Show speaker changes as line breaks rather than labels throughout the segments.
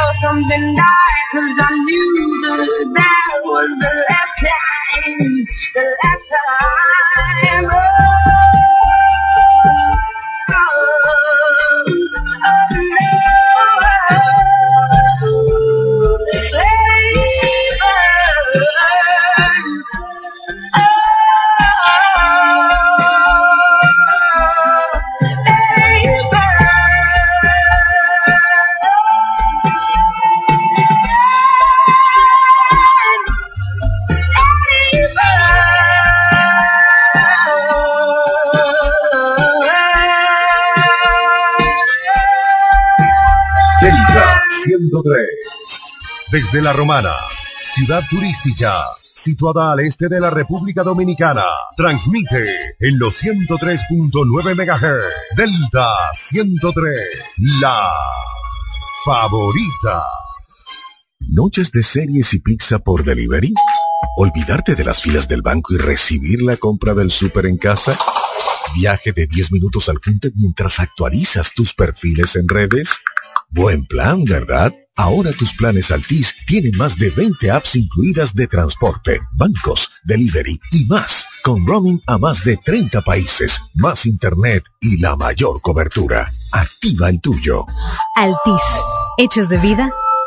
felt something die, cause I knew that that was the last time, the last time.
Delta Desde La Romana, ciudad turística, situada al este de la República Dominicana, transmite en los 103.9 MHz. Delta 103, la favorita.
¿Noches de series y pizza por delivery? ¿Olvidarte de las filas del banco y recibir la compra del súper en casa? ¿Viaje de 10 minutos al punto mientras actualizas tus perfiles en redes? Buen plan, ¿verdad? Ahora tus planes Altis tienen más de 20 apps incluidas de transporte, bancos, delivery y más, con roaming a más de 30 países, más internet y la mayor cobertura. Activa el tuyo.
Altis. Hechos de vida,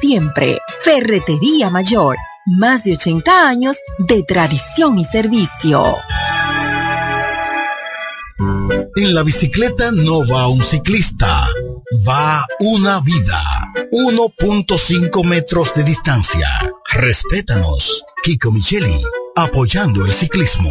siempre. Ferretería Mayor, más de 80 años de tradición y servicio.
En la bicicleta no va un ciclista, va una vida. 1.5 metros de distancia. Respétanos. Kiko Micheli, apoyando el ciclismo.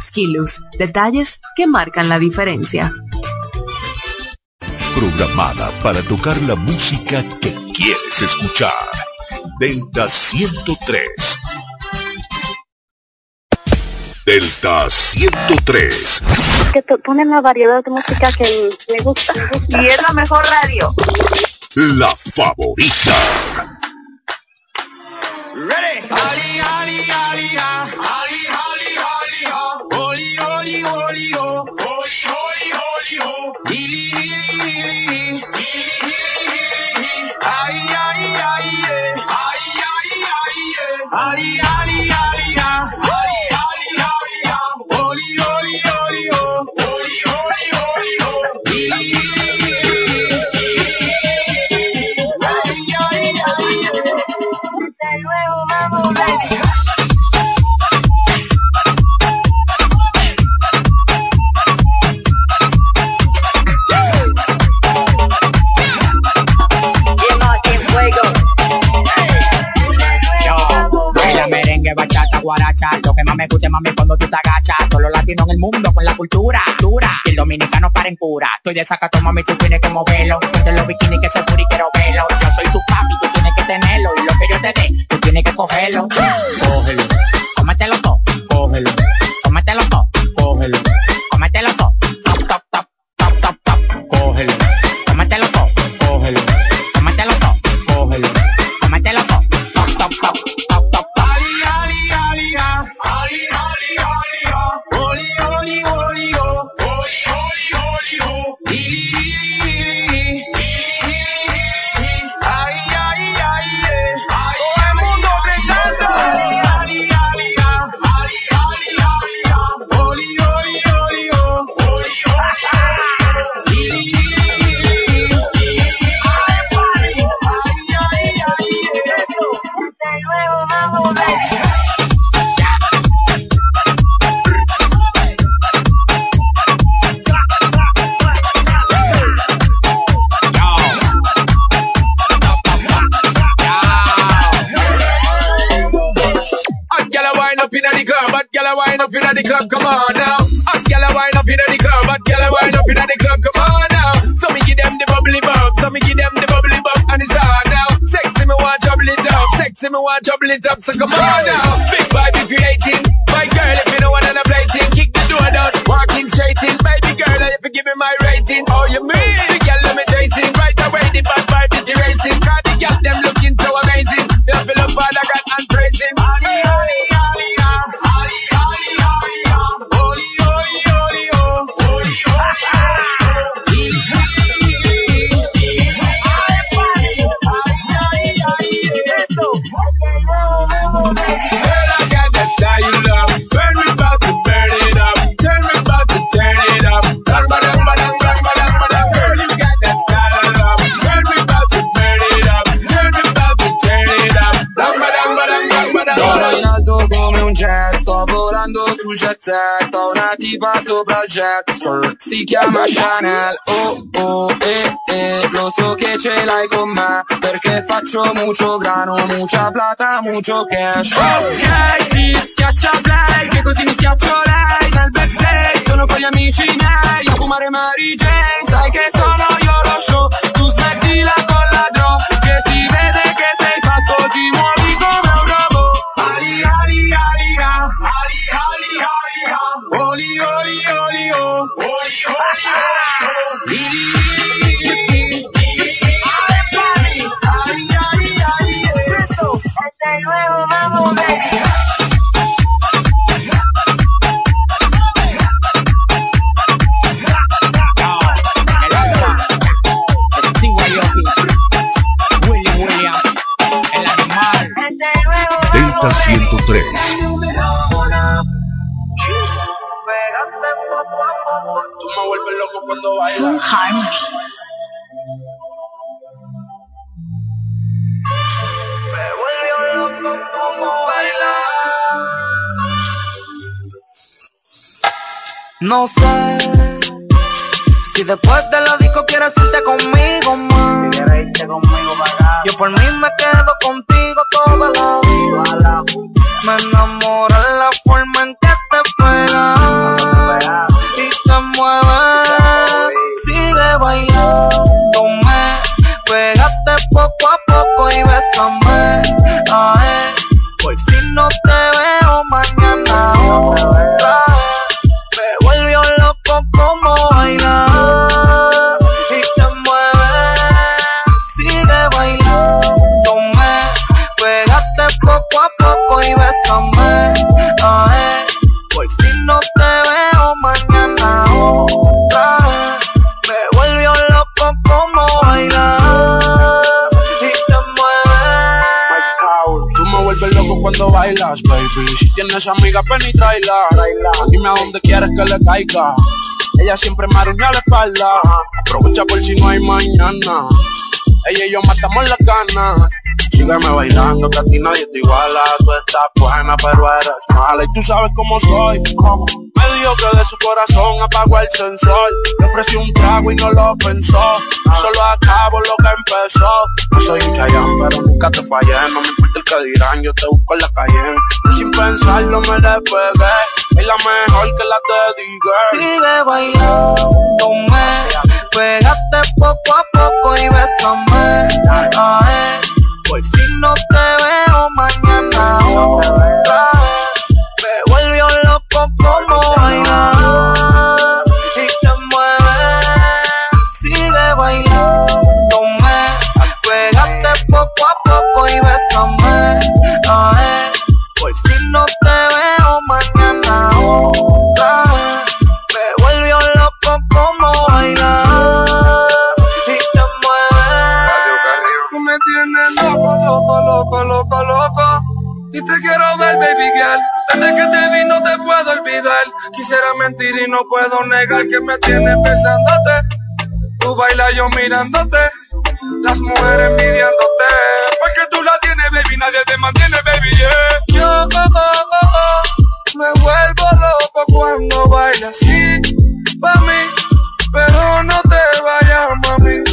Skilus, detalles que marcan la diferencia.
Programada para tocar la música que quieres escuchar. Delta 103. Delta 103.
que te ponen la variedad de música que me gusta. Y es la mejor radio.
La favorita.
Ready? guaracha. Lo que más me gusta, mami, cuando tú te
agachas. Todos los latinos en el mundo con la cultura dura. Y el dominicano para en cura. Estoy de sacato, mami, tú tienes que moverlo. Ponte los bikinis que se puri quiero verlo. Yo soy tu papi, tú tienes que tenerlo. Y lo que yo te dé, tú tienes que cogerlo. Cógelo, cómetelo todo, cógelo. Cómetelo todo, cógelo. Cómetelo
gyal wine up inna the club, come on now. Hot gyal wine up inna the club, hot gyal wine up inna the club, come on now. So me give them the bubbly bub, so me give them the bubbly bub, and it's on now. Sexy me want trouble it up, sexy me want trouble it up, so come on now. Big vibe if you're 18, my girl if you know what I'm plating, kick the door down, walking straight in,
jet set, ho una tipa sopra il jet skirt, si chiama Chanel, oh oh eh eh, lo so che ce l'hai con me, perché faccio mucho grano, mucha plata, mucho cash. Ok, sì, schiaccia play, che così mi schiaccio lei, nel backstage sono con gli amici miei, a fumare Mary Jane, sai che sono io lo show, tu smettila con la draw, che si vede che sei fatto, ti muovi come un robot.
Ali, ali, ali. Ali, ali. oli, oli, oli, oh. Oli, oli, oli, oh.
Lili,
lili, lili.
Delta 103.
Cuando bailas. Me vuelve loco como bailas.
No sé si después de la disco quieres irte conmigo más. Yo por mí me quedo contigo toda la vida. Me enamora la forma en que te pegas poco a poco y bésame. Ay, por si no te
bailas, baby. Si tienes amiga, ven y tráela. Dime a dónde quieres que le caiga. Ella siempre me arruña la espalda. Aprovecha por si no hay mañana. Ella y yo matamos la cana. Sígueme bailando, que a ti nadie te iguala. Tú estás buena, pero eres mala. Y tú sabes cómo soy. Me
dijo que de su corazón apagó el sensor. Le ofrecí un trago y no lo pensó. Solo acabo lo que empezó. No soy un chayán, pero nunca te fallé. No me importa el que dirán, yo te busco en la calle. Y sin pensarlo me le pegué. Es la mejor que la te diga.
Sigue bailando, me pégate poco a poco y bésame. Ay, pues si no te veo mañana otra vez, me volvió loco como bailar y te mueves. Sigue bailándome, pégate poco a poco y bésame.
Que te vi no te puedo olvidar. Quisiera mentir y no puedo negar que me tienes besándote. Tú bailas yo mirándote. Las mujeres envidiándote. Porque tú la tienes, baby. Nadie te mantiene, baby, yeah. Yo oh, oh, oh, oh, me vuelvo loco cuando bailas así. Pa' mí. Pero no te vayas, mami.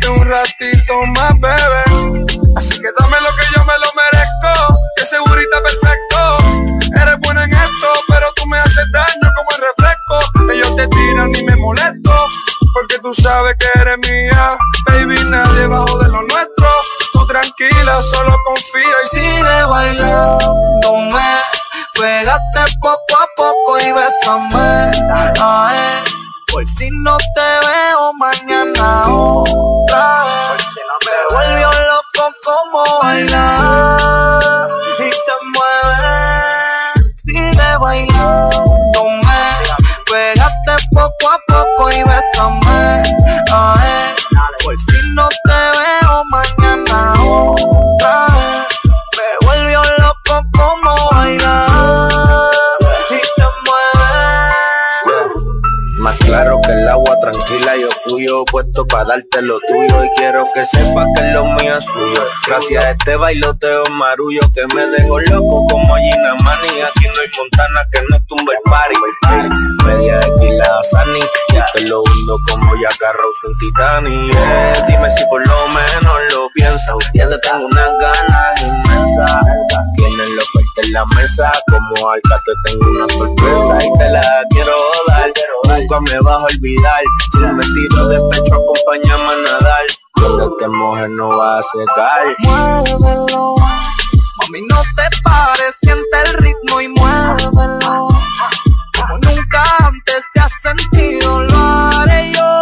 Quédate un ratito más, bebé. Así que dame lo que yo me lo merezco. Que segurita perfecto. Eres bueno en esto, pero tú me haces daño como el refresco. Ellos te tiran y me molesto. Porque tú sabes que eres mía. Baby, nadie bajo de lo nuestro. Tú tranquila, solo confía y
Sigue bailándome, pégate poco a poco y bésame. Ay, pues si no te veo mañana otra me volvió loco como bailar y te mueves. Sigue bailándome, pégate poco a poco y bésame. Ay, pues si no te veo mañana otra me volvió loco como bailar
tranquila, yo fluyo puesto para darte lo tuyo y quiero que sepas que lo mío es suyo. Gracias a este bailoteo marullo que me dejó loco como Gina Mani. Aquí no hay montana que no tumbe el party. Ey, Media tequila Sani, y te lo hundo como Jack Rose en Titanic. Eh, dime si por lo menos lo piensas. Ya te tengo unas ganas inmensas. La en la mesa, como alta te tengo una sorpresa y te la quiero dar. Nunca me vas a olvidar. Si me tiro de pecho, acompáñame a nadar. Cuando te mojes no va a secar.
Muévelo, mami no te pares, siente el ritmo y muévelo. Como nunca antes te has sentido, lo haré yo.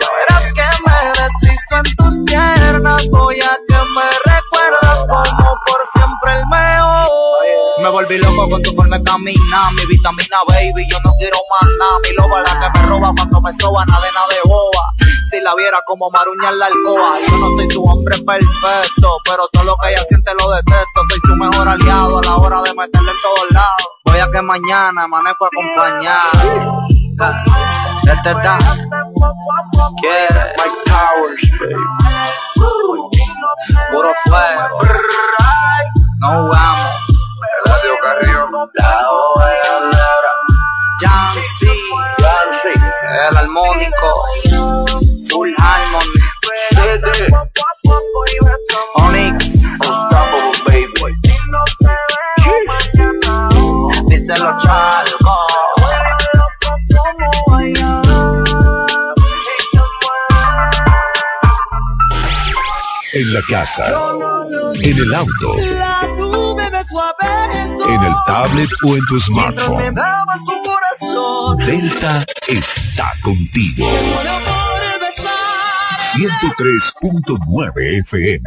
Ya verás que me deslizo en tus piernas, voy a que me recuerdas como por siempre el mejor.
Me volví loco con tu forma de caminar, mi vitamina baby, yo no quiero más nada, mi loba la que me roba cuando me soba, nada de boba. Si la viera como maruña en la alcoba, yo no soy su hombre perfecto, pero todo lo que ella siente lo detesto, soy su mejor aliado a la hora de meterle en todos lados. Voy a que mañana amanezco acompañado. Este está, yeah, puro fuego, no vamos.
Eladio Carrión,
La Ovejonera, Jan C, el armónico, Full Harmony, Onyx, los charcos.
En la casa, en el auto, en el tablet o en tu smartphone.
dabas tu corazón.
Delta está contigo. 103.9 FM.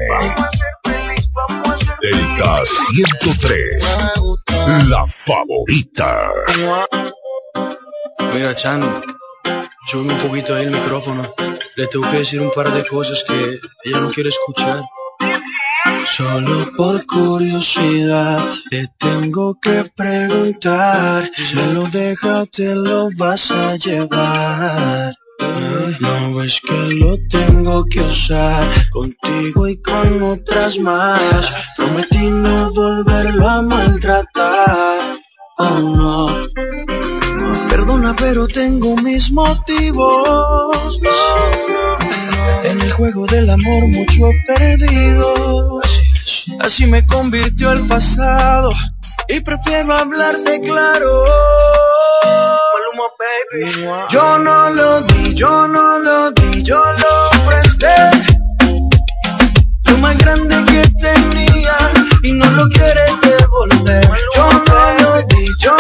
Delta 103. La favorita.
Mira, Chan, sube un poquito ahí el micrófono. Le tengo que decir un par de cosas que ella no quiere escuchar. Solo por curiosidad te tengo que preguntar. Si lo dejas, te lo vas a llevar.
No ves que lo tengo que usar contigo y con otras más. Prometí no volverlo a maltratar. Oh no. Perdona, pero tengo mis motivos. Juego del amor mucho perdido. Así me convirtió el pasado y prefiero hablarte claro. Yo no lo di, yo no lo di, yo lo presté. Lo más grande que tenía y no lo quieres devolver. Yo no lo di, yo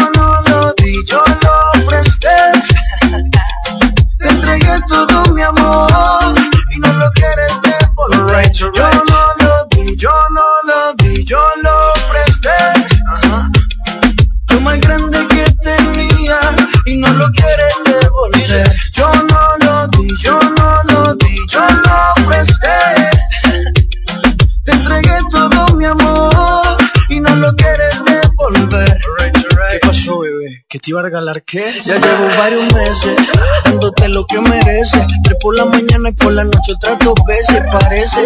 ¿Que te iba a regalar qué? Ya llevo varios meses dándote lo que mereces. Tres por la mañana y por la noche otras dos veces. Parece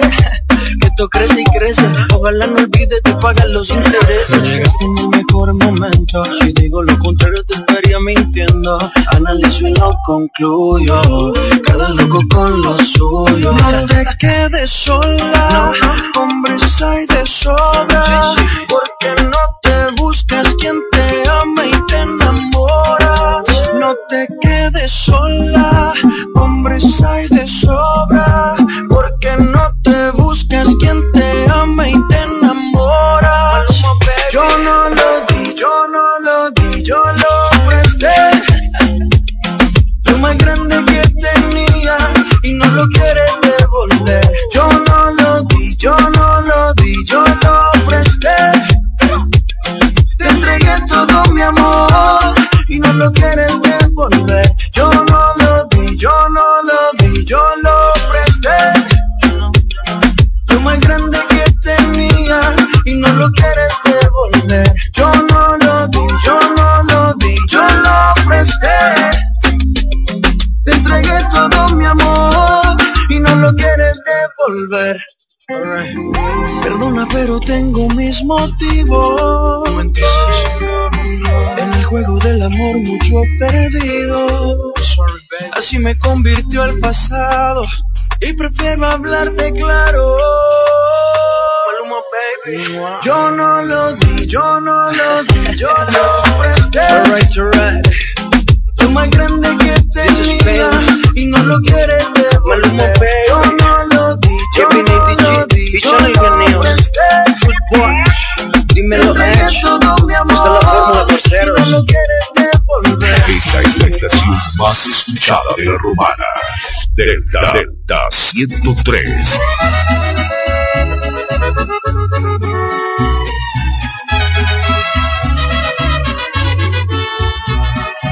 que esto crece y crece. Ojalá no olvides de pagar los intereses. Llegaste en el mejor momento. Si digo lo contrario, te estaría mintiendo. Analizo y no concluyo. Cada loco con lo suyo. No te quedes sola. Hombres hay de sobra. Porque no te buscas quien te ama y te te quedes sola. Hombres hay de sobra. Yo no lo di, yo no lo di, yo lo presté. Lo más grande que tenía y no lo quieres devolver. Yo no lo di, yo no lo di, yo lo presté. Te entregué todo mi amor y no lo quieres devolver. Perdona, pero tengo mis motivos. Juego del amor mucho perdido. Así me convirtió el pasado y prefiero hablarte claro. Yo no lo di, yo no lo di, yo lo presté. Lo más grande que tenía y no lo quieres devolver. Yo no lo di, yo no lo di, yo lo presté.
Dímelo,
Te entregué todo mi amor y no lo quieres devolver.
Esta es la estación más escuchada de la romana. Delta Delta 103.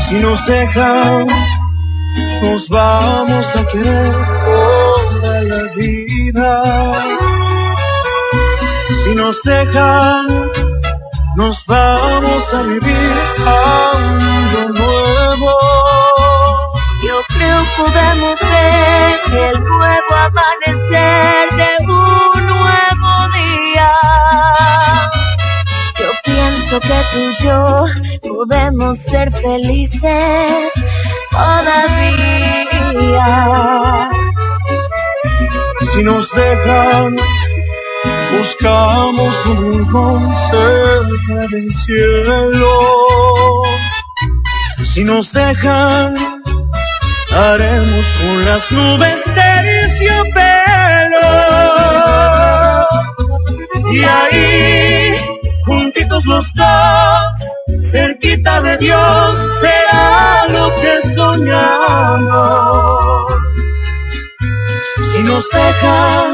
Si nos dejan, nos vamos a querer toda la vida. Si nos dejan, nos vamos a vivir algo nuevo.
Yo creo podemos ver el nuevo amanecer de un nuevo día. Yo pienso que tú y yo podemos ser felices todavía.
Si nos dejan, buscamos un rincón del cielo. Si nos dejan, haremos con las nubes terciopelo. Y ahí, juntitos los dos, cerquita de Dios, será lo que soñamos. Si nos dejan,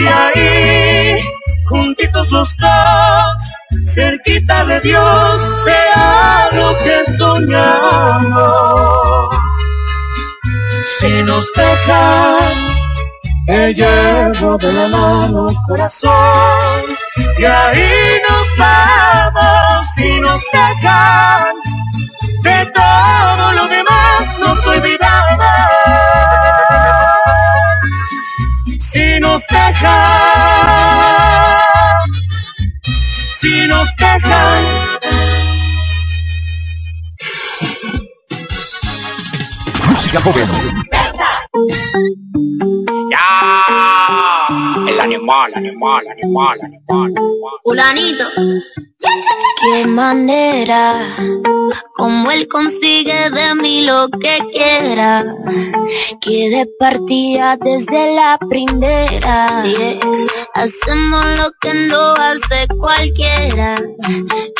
Y ahí, juntitos los dos, cerquita de Dios, sea lo que soñamos. Si nos dejan te llevo de la mano corazón y ahí nos vamos y nos dejan de todo lo demás nos olvidamos nos dejan si nos dejan
música joven
animal, animal, animal, animal,
Ulanito. Qué manera, como él consigue de mí lo que quiera, que de partida desde la primera. hacemos lo que no hace cualquiera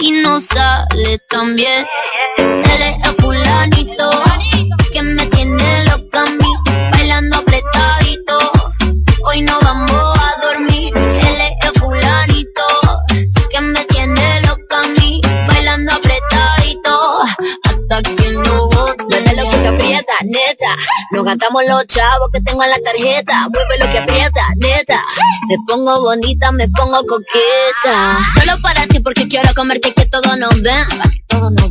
y no sale tan bien. Él es el fulanito que me tiene loca a mí, bailando apretadito. Hoy no vamos que no bote. Mueve lo que aprieta, neta, nos gastamos los chavos que tengo en la tarjeta, mueve lo que aprieta, neta, me pongo bonita, me pongo coqueta, solo para ti porque quiero comerte que todo nos que todo nos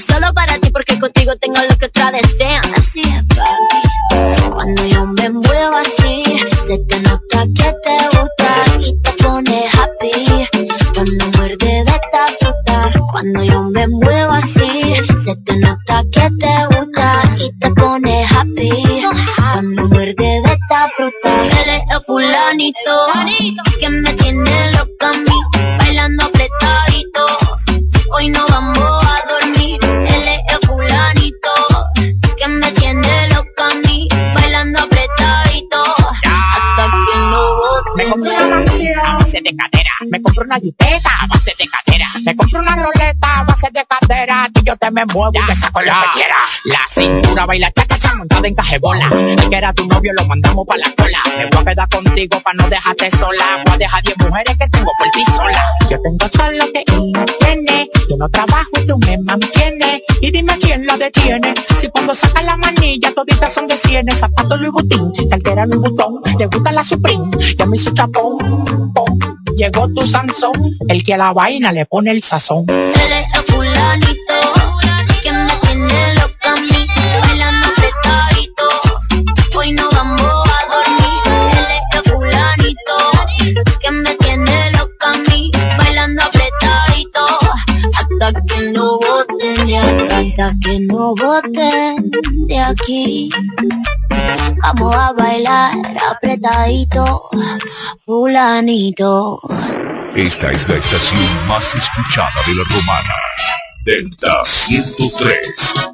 solo para ti porque contigo tengo lo que otra desean, así es papi, cuando yo me muevo así, se te nota que te gusta y te pone happy. Cuando muerde de esta fruta, cuando yo me muevo así, se te nota que te gusta y te pone happy. Cuando muerde de esta fruta, él es el fulanito que me tiene loca a mí, bailando apretadito. Hoy no vamos a dormir, él es el fulanito que me tiene loca a mí, bailando apretadito. Hasta que no bote.
Me compré una mansión cadera. Me compré una jipeta a base de cadera. Me compré una roleta a base de cadera. Que yo te me muevo y te saco lo que quiera. La cintura baila cha cha cha montada en cajebola. El que era tu novio lo mandamos pa' la cola. Me voy a quedar contigo pa' no dejarte sola. Voy a dejar 10 mujeres que tengo por ti sola. Yo tengo todo lo que ella tiene. Yo no trabajo y tú me mantienes. Y dime quién la detiene. Si cuando saca la manilla toditas son de cienes. Zapatos Louis Vuitton, cartera Louis Vuitton. Te gusta la Supreme, ya me hizo chapón. Llegó tu Sansón, el que a la vaina le pone el sazón.
Hasta que no boten de aquí, hasta que no boten de aquí. Vamos a bailar apretadito, fulanito.
Esta es la estación más escuchada de la romana. Delta 103.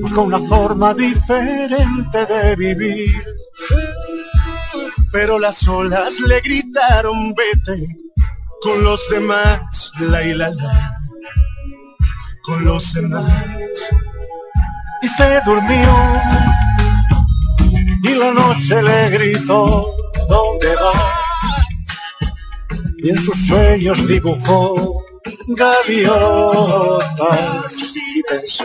busca una forma diferente de vivir, pero las olas le gritaron vete con los demás, la y la la, con los demás. Y se durmió. Y la noche le gritó, ¿dónde va? Y en sus sueños dibujó gaviotas y pensó,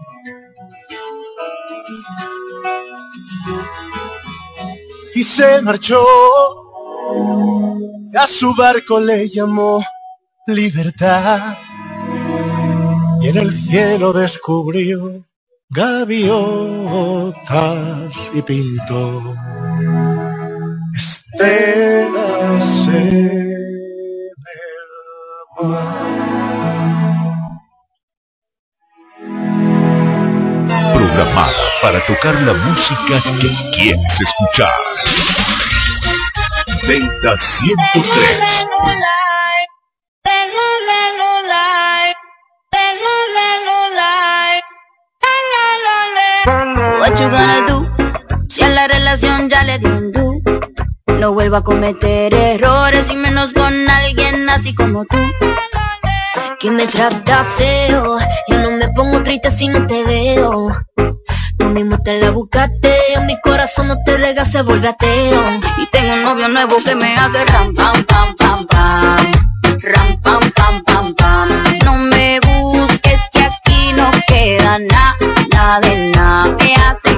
Y se marchó, a su barco le llamó libertad. Y en el cielo descubrió gaviotas y pintó estelas en el mar.
Programada para tocar la música que quieres escuchar. Delta 103.
What you gonna do? Si a la relación ya le dio un do. No vuelvo a cometer errores y menos con alguien así como tú. Que me trata feo. Yo no me pongo triste si no te veo. Mismo te la buscaste. Mi corazón no te rega, se vuelve ateo. Y tengo un novio nuevo que me hace ram, pam, pam, pam, pam. Ram, pam, pam, pam, pam. No me busques que aquí no queda nada, nada de nada. Me hace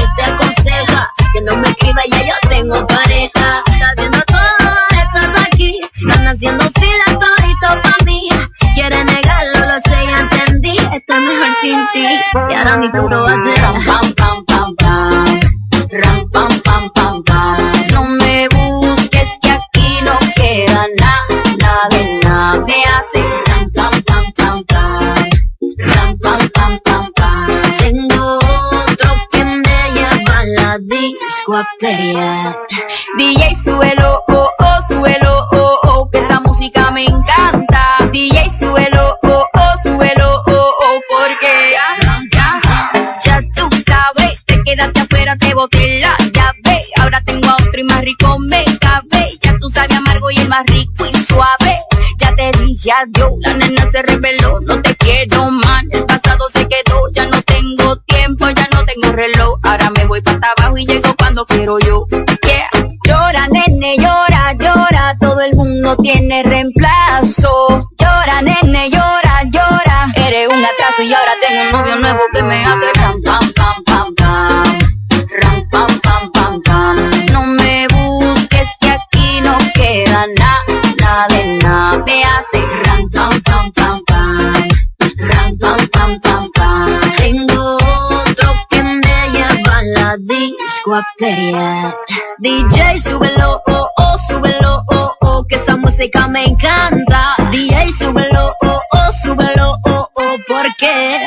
No me escriba, ya yo tengo pareja. Está haciendo todo, estás aquí. Están haciendo fila todito pa' mí. Quiere negarlo, lo sé, ya entendí. Esto es mejor sin ti. Y ahora mi puro va a ser ram, pam, pam, pam, pam. Ram, pam, DJ, suelo, oh, oh, suelo, oh, oh, que esa música me encanta. DJ, suelo, oh, oh, suelo, oh, oh, porque ya tú sabes, te quedaste afuera, te boté la llave. Ahora tengo a otro y más rico me cabe. Ya tú sabes amargo y el más rico y suave. Ya te dije adiós, la nena se reveló, no te quiero más. El pasado se quedó, ya no tengo tiempo, ya no tengo reloj. Ahora me voy para abajo y llego cuando quiero yo. Llora, nene, llora, llora, todo el mundo tiene reemplazo. Llora, nene, llora, llora. Eres un atraso y ahora tengo un novio nuevo que me hace ram, pam, pam, pam, pam. Ram, pam, pam, pam, pam. No me busques que aquí no queda nada, nada de nada. Me hace DJ, súbelo, oh, oh, súbelo, oh, oh, que esa música me encanta. DJ, súbelo, oh, oh, súbelo, oh, oh, porque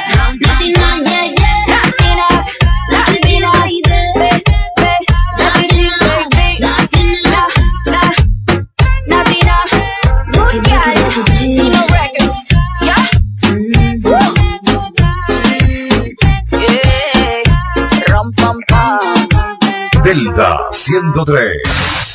Delta 103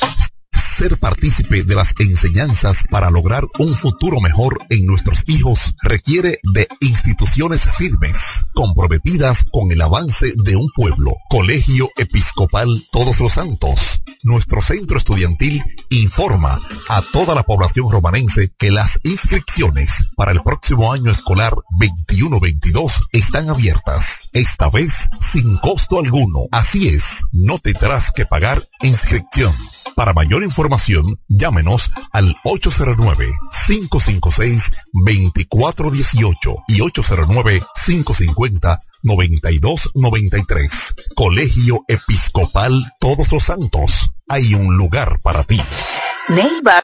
ser partícipe de las enseñanzas para lograr un futuro mejor en nuestros hijos requiere de instituciones firmes, comprometidas con el avance de un pueblo. Colegio Episcopal Todos los Santos. Nuestro centro estudiantil informa a toda la población romanense que las inscripciones para el próximo año escolar 21-22 están abiertas, esta vez sin costo alguno. Así es, no tendrás que pagar inscripción. Para mayor información, llámenos al 809-556-2418 y 809-550-9293. Colegio Episcopal Todos los Santos. Hay un lugar para ti.
Neighbor.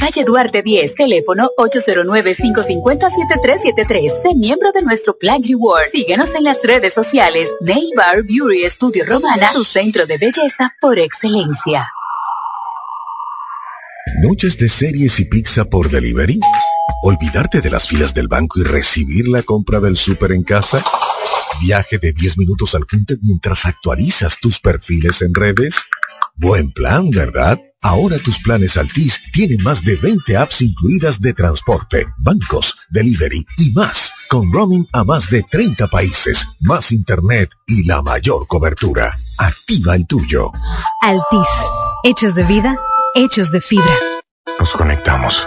calle Duarte 10, teléfono 809-550-7373. Sé miembro de nuestro Plan Reward. Síguenos en las redes sociales. Nail Bar Beauty Studio Romana, tu centro de belleza por excelencia.
¿Noches de series y pizza por delivery? ¿Olvidarte de las filas del banco y recibir la compra del súper en casa? ¿Viaje de 10 minutos al punto mientras actualizas tus perfiles en redes? Buen plan, ¿verdad? Ahora tus planes Altis tienen más de 20 apps incluidas de transporte, bancos, delivery y más, con roaming a más de 30 países, más internet y la mayor cobertura. Activa el tuyo.
Altis, hechos de vida, hechos de fibra.
Nos conectamos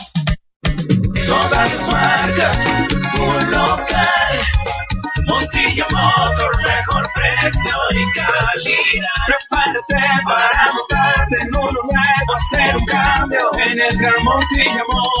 Todas las marcas, un local. Montilla Motor, mejor precio y calidad. Prepárate para montarte en uno nuevo, hacer un cambio en el Gran Montilla Motor.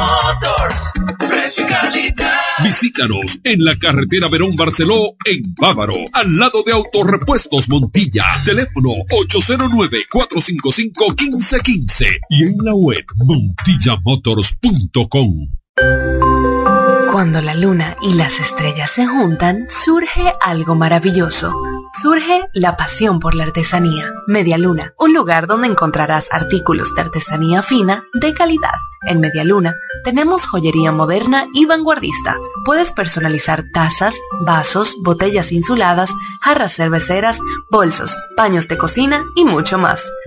Motors, precio y calidad.
Visítanos en la carretera Verón Barceló, en Bávaro, al lado de Autorepuestos Montilla. Teléfono 809-455-1515 y en la web montillamotors.com.
Cuando la luna y las estrellas se juntan, surge algo maravilloso. Surge la pasión por la artesanía. Media Luna, un lugar donde encontrarás artículos de artesanía fina de calidad. En Media Luna tenemos joyería moderna y vanguardista. Puedes personalizar tazas, vasos, botellas insuladas, jarras cerveceras, bolsos, paños de cocina y mucho más.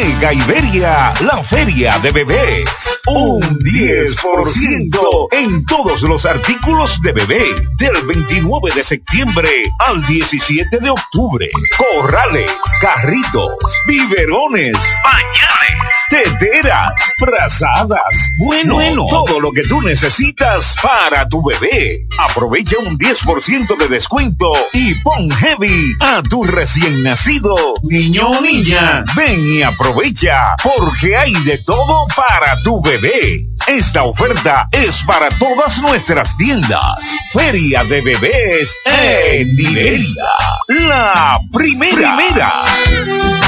Iberia, la feria de bebés. Un 10% en todos los artículos de bebé del 29 de septiembre al 17 de octubre. Corrales, carritos, biberones, pañales, teteras, frazadas. Bueno, bueno, todo lo que tú necesitas para tu bebé. Aprovecha un 10% de descuento y pon heavy a tu recién nacido, niño o niña. Ven y aprovecha porque hay de todo para tu bebé. Esta oferta es para todas nuestras tiendas. Feria de bebés en Iberia. La primera. primera.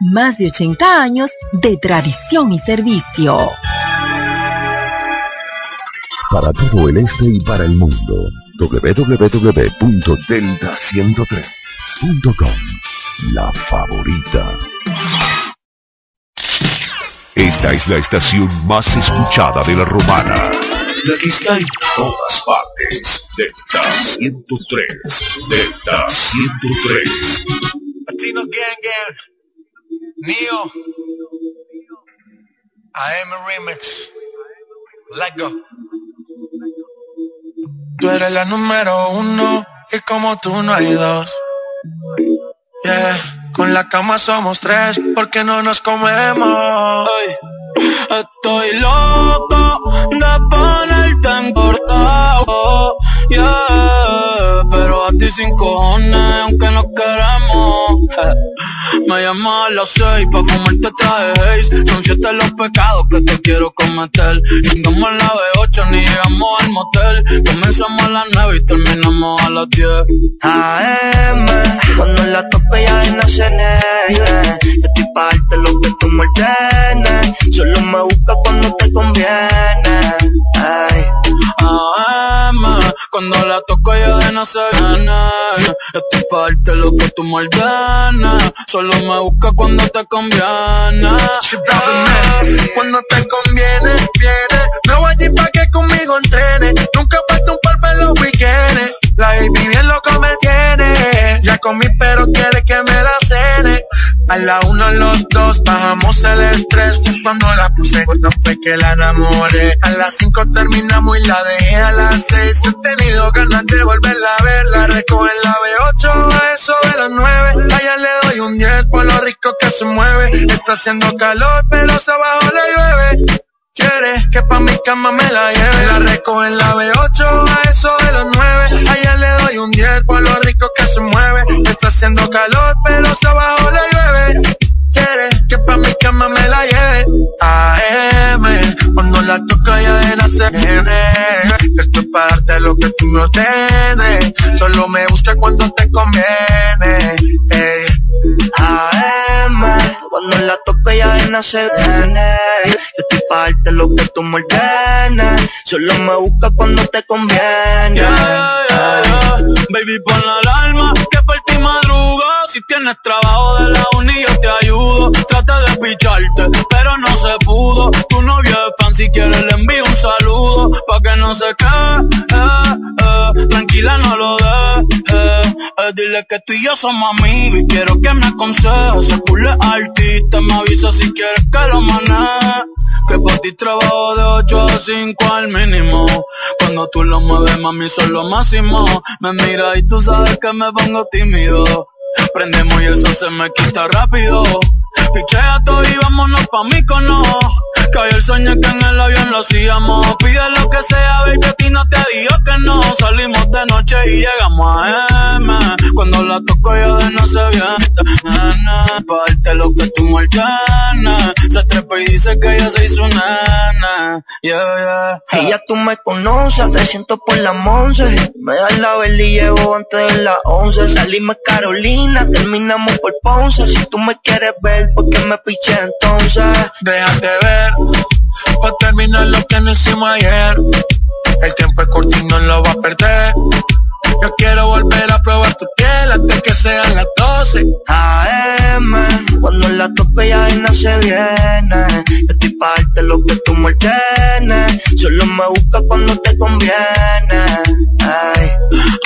más de 80 años de tradición y servicio.
Para todo el este y para el mundo, www.delta103.com. La favorita. Esta es la estación más escuchada de la romana. La que está en todas partes. Delta 103. Delta 103.
Latino Gang Gang. Neo. AM Remix. Let go. Tú eres la número uno y como tú no hay dos. Yeah. Con la cama somos tres porque no nos comemos. Estoy loco de ponerte en. Yeah. Pero a ti sin cojones, aunque no queremos. Me llama a las seis pa' fumarte traje haze Son siete los pecados que te quiero cometer Llegamos a la B8 ni llegamos al motel Comenzamos a las nueve y terminamos a las diez
AM, cuando la tope ya de nacer Yo estoy pa' darte lo que tú me ordenes Solo me busca cuando te conviene Ay.
AM, cuando la toco ya de no se gana. Estoy pa' darte lo que tú ordenes Solo me busca cuando te conviene.
Cuando te conviene, viene. Me voy allí pa' que conmigo entrene. Nunca falta un par en los weekends. La baby bien loco me tiene. Ya comí pero quiere que me la cene. A la una los dos bajamos el estrés. Cuando la puse no fue que la enamoré. A las cinco terminamos y la dejé a las seis tenido ganas de volverla a ver. La recojo en la B8 a eso de las nueve. Allá le doy un 10 por lo rico que se mueve. Está haciendo calor pero se abajo le llueve. Quiere que pa' mi cama me la lleve La recojo en la B8 a eso de las 9 Allá le doy un 10 por lo rico que se mueve. Está haciendo calor pero se abajo le llueve. Quiere que pa' mi cama me la lleve. AM Cuando la toca ya de nacer Estoy para darte lo que tú me ordenes Solo me busca cuando te conviene. Eh. AM Cuando la toca ya de nacer Estoy pa' lo que tú me ordenes Solo me busca cuando te conviene
Yeah, yeah, yeah. Baby, pon la alarma que por ti madruga. Si tienes trabajo de la uni, yo te ayudo. Trata de picharte, pero no se pudo. Tu novio si quieres le envío un saludo. Pa' que no se quede, eh, tranquila no lo dejes. Eh. Dile que tú y yo somos amigos y quiero que me aconsejes. Ese culo es artista, me avisa si quieres que lo maneje. Que para ti trabajo de 8 a 5 al mínimo. Cuando tú lo mueves, mami, son lo máximo. Me mira y tú sabes que me pongo tímido. Prendemos y eso se me quita rápido.
Pichea todo y vámonos pa' mí cono. Que el sueño que en el avión lo hacíamos. Pide lo que sea, baby, a ti no te digo que no. Salimos de noche y llegamos a M. Cuando la toco ya de no se viene. Pa' darte lo que tú me Se trepa y dice que ella se hizo nana. Yeah,
yeah. Ya tú me conoces, te siento por la once. Me das la vela y llevo antes de las once. Salimos Carolina, terminamos por Ponce. Si tú me quieres ver, ¿por qué me piché entonces?
Déjate ver, pa' terminar lo que no hicimos ayer. El tiempo es corto y no lo va a perder. Yo quiero volver a probar tu piel antes que sean las 12
AM, cuando la tope ya no se viene Yo estoy pa' darte lo que tú me Solo me busca cuando te conviene Ay.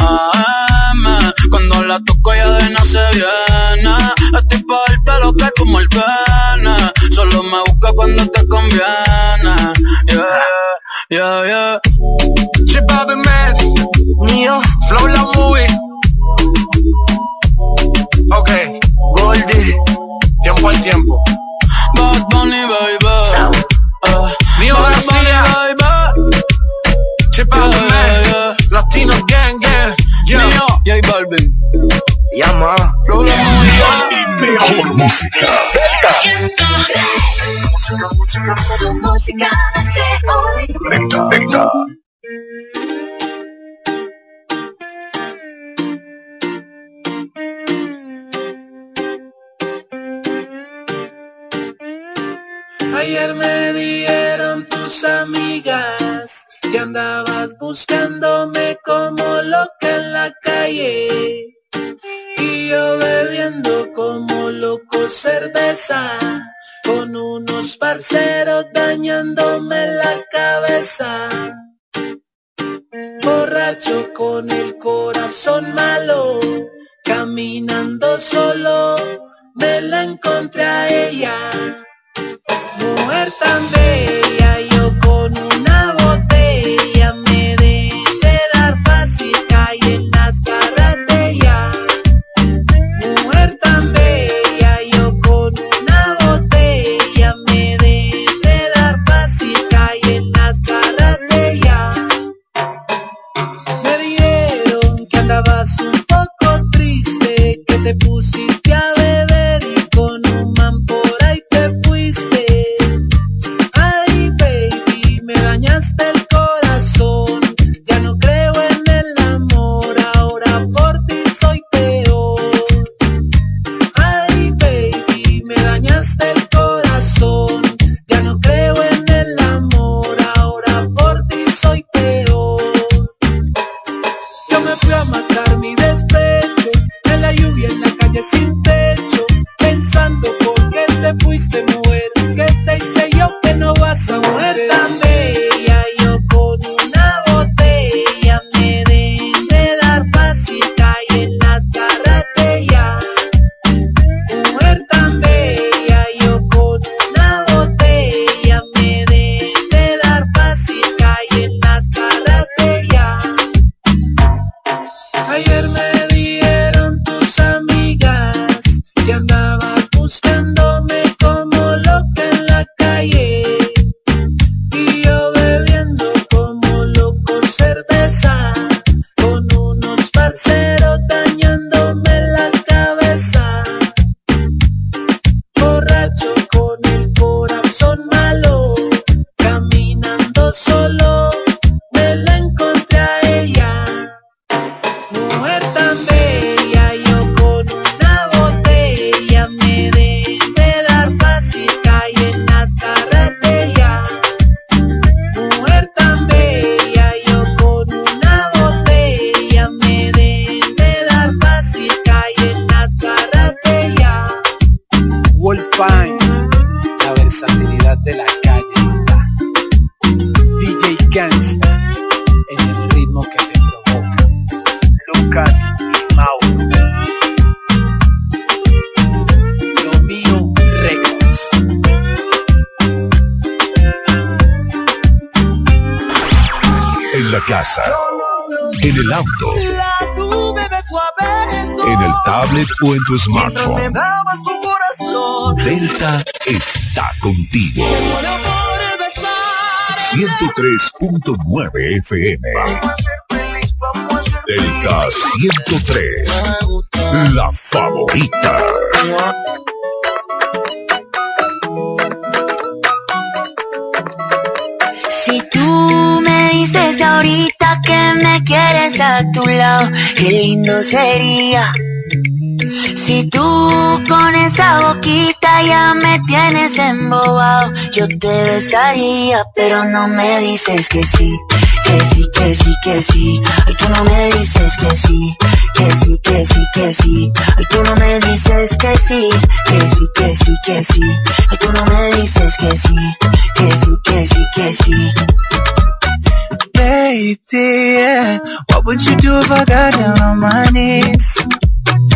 AM, cuando la toco ya de no se viene Estoy pa' darte lo que tú me Solo me busca cuando te conviene Yeah, yeah, yeah Chip man
Mío
Flow la movie. Ok.
Goldie.
Tiempo al tiempo. Bad Bunny, baby. Mío García. Chip Balvin.
Llama.
Flow la movie.
Mejor música.
Música, música, música de hoy.
Delta, Delta.
Ayer me dieron tus amigas que andabas buscándome como loca en la calle. Y yo bebiendo como loco cerveza, con unos parceros dañándome la cabeza. Borracho con el corazón malo, caminando solo, me la encontré a ella Mujer tan bella,
tu smartphone.
dabas tu corazón
corazón.
Delta está contigo. 103.9 FM. Delta 103. La favorita.
Si tú me dices ahorita que me quieres a tu lado, qué lindo sería. Si tú con esa boquita ya me tienes embobado, yo te besaría, pero no me dices que sí, que sí, que sí, que sí. Ay, tú no me dices que sí, que sí, que sí, que sí. Ay, tú no me dices que sí, que sí, que sí, que sí. Ay, tú no me dices que sí, que sí, que sí, que sí.
Baby, yeah. What would you do if I got down on my knees?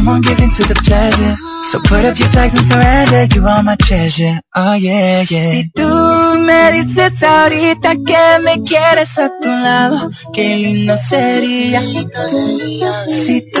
Come on, give in to the pleasure. So put up your flags and surrender. You are my treasure. Oh yeah, yeah. Si tú me dices ahorita que me quieres a tu lado, qué lindo sería. Si tú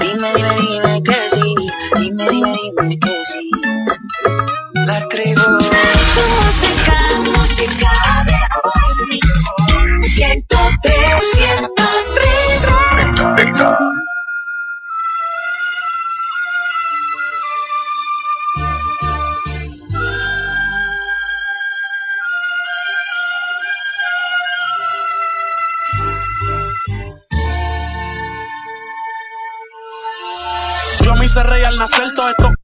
dime, dime, dime que sí, dime, dime, dime que sí.
La tribu.
Música, música de hoy. 103, 103.
Hice rey al nacer, todo esto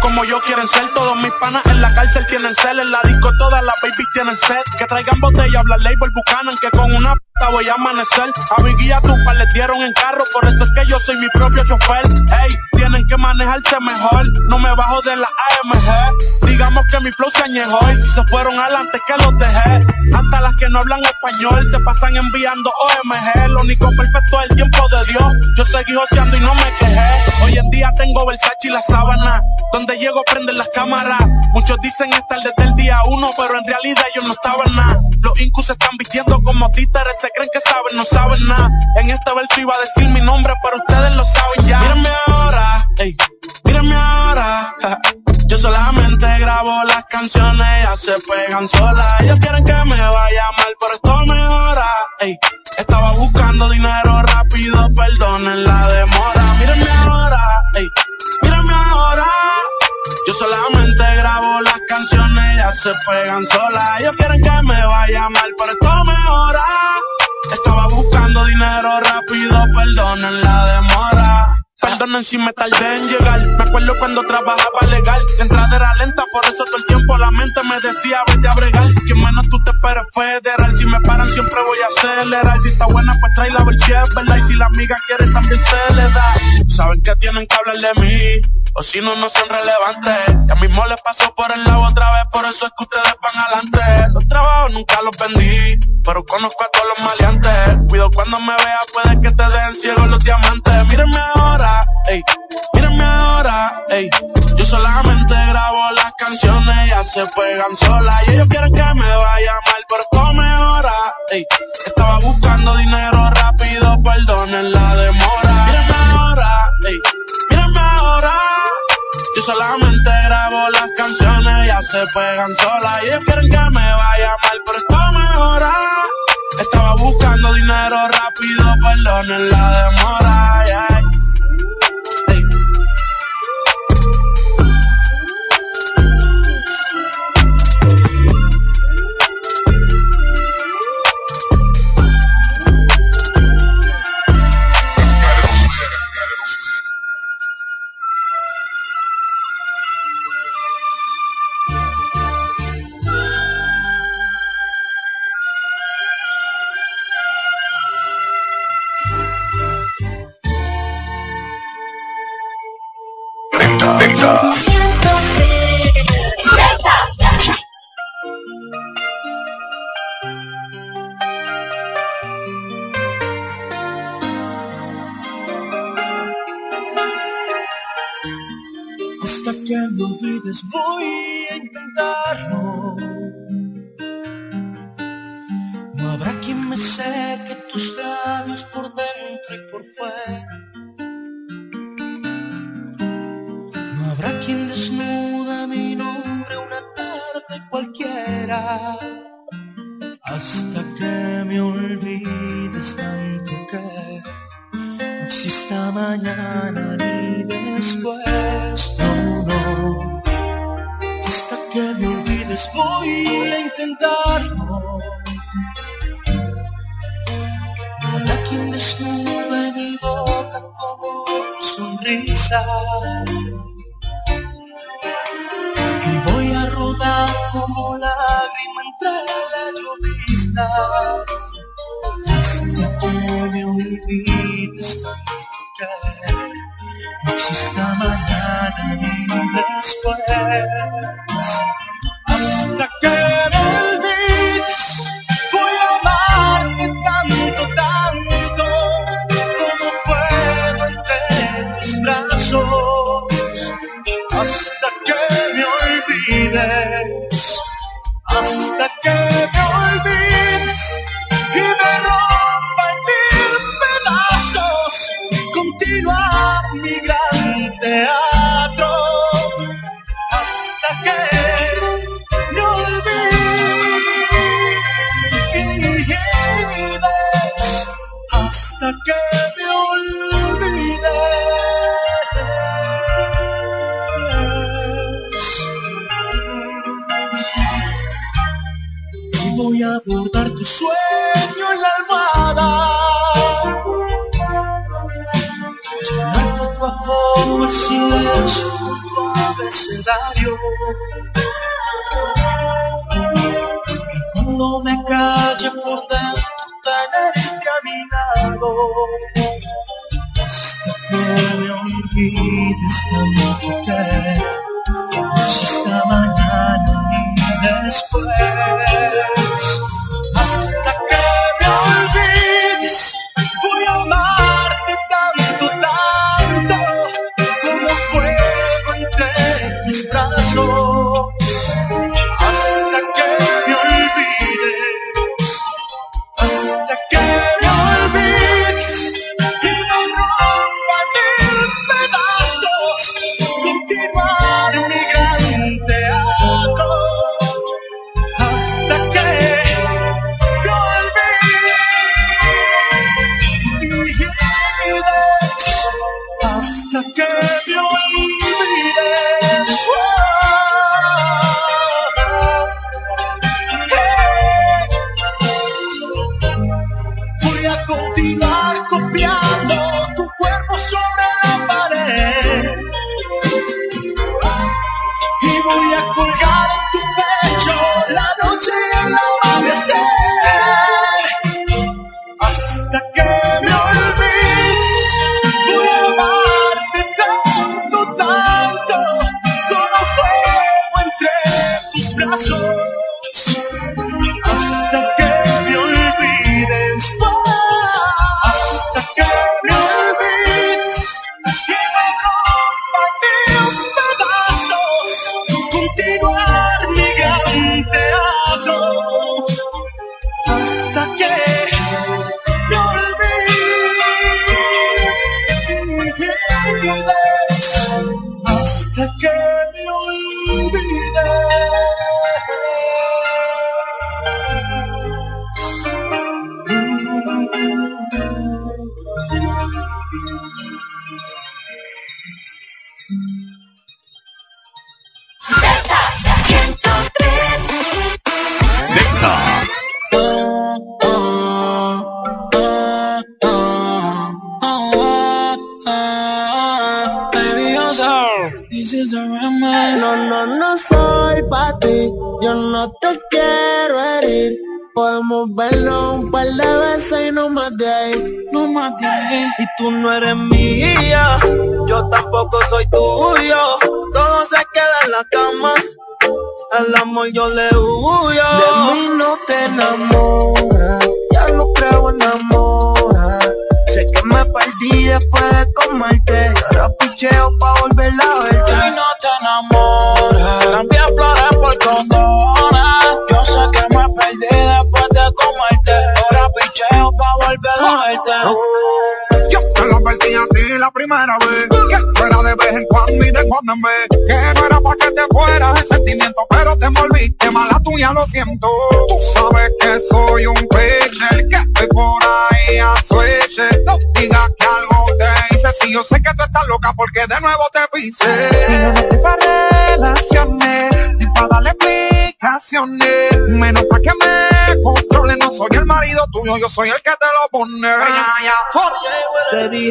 como yo quieren ser. Todos mis panas en la cárcel tienen cel, en la disco todas las babies tienen set. Que traigan botella, habla label Buchanan, que con una voy a amanecer. A mi guía tupa les dieron en carro, por eso es que yo soy mi propio chofer. Ey, tienen que manejarse mejor, no me bajo de la AMG. Digamos que mi flow se añejó y si se fueron adelante que los dejé. Hasta las que no hablan español se pasan enviando OMG. Lo único perfecto es el tiempo de Dios. Yo seguí joseando y no me quejé. Hoy en día tengo Versace y la sábana. Donde llego prenden las cámaras. Muchos dicen estar desde el día uno, pero en realidad ellos no estaban nada. Los incus están vistiendo como títeres, se creen que saben, no saben nada. En este verso iba a decir mi nombre, pero ustedes lo saben ya. Mírenme ahora, ey, mírenme ahora. Yo solamente grabo las canciones, ya se pegan solas. Ellos quieren que me vaya mal, pero esto mejora. Ey, estaba buscando dinero rápido, perdonen la demora. Mírenme ahora, ey, mírenme ahora. Yo solamente grabo las canciones, se pegan solas. Ellos quieren que me vaya mal, pero esto mejora. Estaba buscando dinero rápido, perdonen la demora. Perdonen si me tardé en llegar. Me acuerdo cuando trabajaba legal. La entrada era lenta, por eso todo el tiempo la mente me decía vete a bregar. Quien menos
tú te esperes federal. Si me paran, siempre voy a acelerar. Si está buena, pues trae la ¿verdad? Y si la amiga quiere, también se le da. Saben que tienen que hablar de mí. O si no, no son relevantes. Ya mismo les pasó por el lado otra vez, por eso es que ustedes van adelante. Los trabajos nunca los vendí, pero conozco a todos los maleantes. Cuido cuando me veas, puede que te den ciego los diamantes. Mírenme ahora, ey, mírenme ahora, ey. Yo solamente grabo las canciones, ya se pegan solas. Y ellos quieren que me vaya mal, pero esto mejora, ey. Estaba buscando dinero rápido, perdonen la demora. Mírenme ahora, ey, mírenme ahora. Yo solamente grabo las canciones, ya se pegan solas. Y ellos quieren que me vaya mal, pero esto mejora. Estaba buscando dinero rápido, perdonen la demora.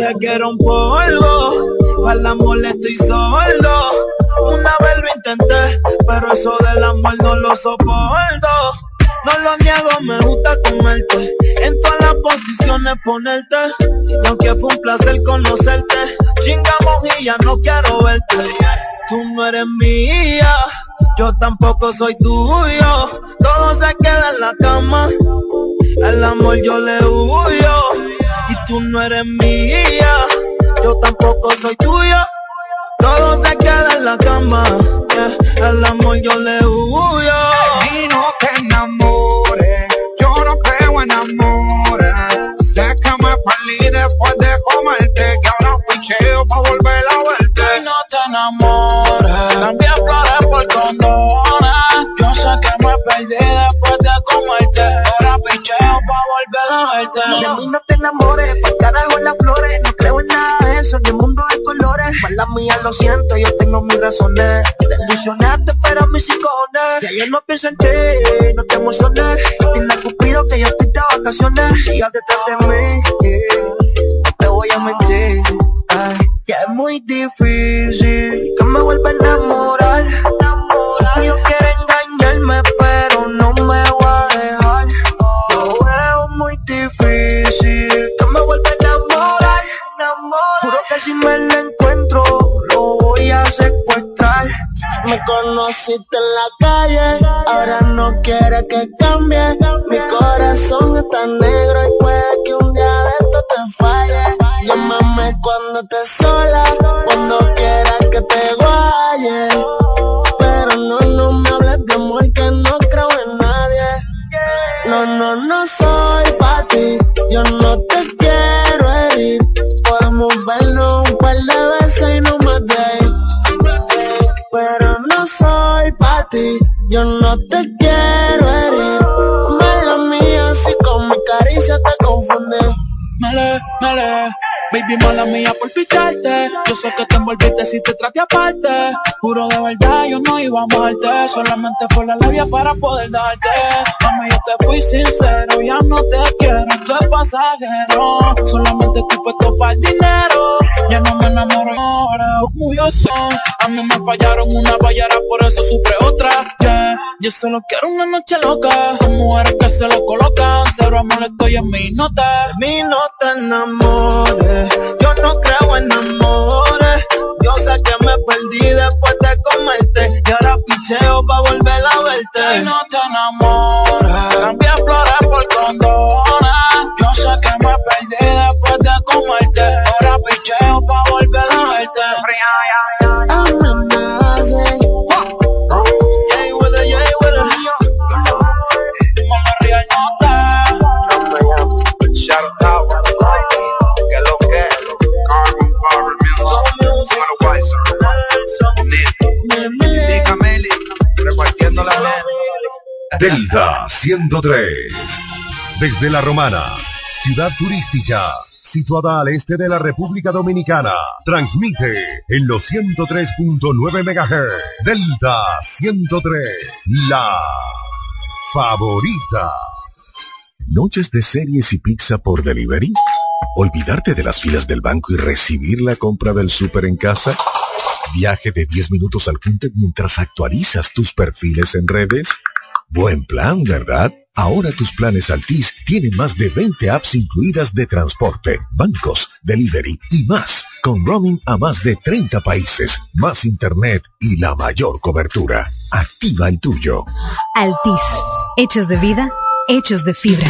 Dije que era un polvo, para la amor estoy sordo. Una vez lo intenté, pero eso del amor no lo soporto. No lo niego, me gusta comerte. En todas las posiciones ponerte. Y aunque fue un placer conocerte, chingamos y ya no quiero verte. Tú no eres mía, yo tampoco soy tuyo. Todo se queda en la cama. El amor yo le huyo. Tú no eres mía, yo tampoco soy tuyo. Todo se queda en la cama. El amor yo le huyo. Mundo de colores. Para mía lo siento, yo tengo mis razones. Te ilusionaste, pero mis cojones. Si ayer no pienso en ti, no te emociones. Dile a Cupido que yo estoy de vacaciones. Siga detrás de mí, no te voy a mentir. Ay, que es muy difícil si me la encuentro secuestrar. Me conociste en la calle, ahora no quiere que cambie. Mi corazón está negro y puede que un día de esto te falle. Llámame cuando estés sola, cuando quieras que te guaye. Pero no, no me hables de amor que no creo en nadie. No, no, no soy veces y no más de soy pa' ti, yo no te quiero herir. Mala mía, si con mi caricia te confunde.
Male, male, baby mala mía por picharte. Yo sé que te envolviste si te traté aparte. Juro de verdad, yo no iba a amarte. Solamente fue la labia para poder darte. Mami, yo te fui sincero, ya no te quiero, tú es pasajero. Solamente estoy puesto para el dinero. Ya no me enamoro ahora, orgulloso. A mí me fallaron una ballera, por eso sufre otra. Yeah Yo solo quiero una noche loca, con mujeres que se lo colocan, cero amor estoy en mi nota.
Mi nota enamore, yo no creo en amores. Yo sé que me perdí después de comerte y ahora picheo pa' volver a verte.
Y no te enamores, cambia flores por condones. Yo sé que me perdí después de comerte, ahora picheo pa' volver a verte.
Delta 103. Desde La Romana, ciudad turística, situada al este de la República Dominicana, transmite en los 103.9 MHz. Delta 103, la favorita.
¿Noches de series y pizza por delivery? ¿Olvidarte de las filas del banco y recibir la compra del súper en casa? ¿Viaje de 10 minutos al punto mientras actualizas tus perfiles en redes? Buen plan, ¿verdad? Ahora tus planes Altis tienen más de 20 apps incluidas de transporte, bancos, delivery y más, con roaming a más de 30 países, más internet y la mayor cobertura. Activa el tuyo.
Altis. Hechos de vida, hechos de fibra.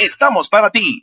estamos para ti.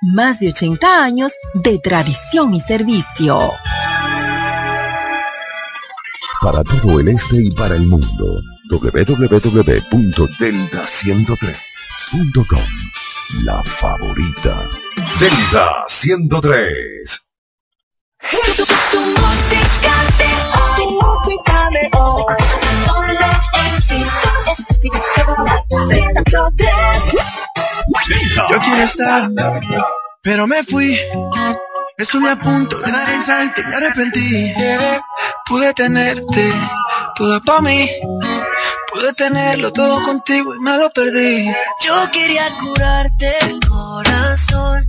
más de 80 años de tradición y servicio.
Para todo el este y para el mundo, www.delta103.com. La favorita. Delta 103.
Tu música de hoy, música de hoy, solo éxito,
Yo quiero estar, pero me fui. Estuve a punto de dar el salto y me arrepentí.
Pude tenerte toda para mí. Pude tenerlo todo contigo y me lo perdí.
Yo quería curarte el corazón,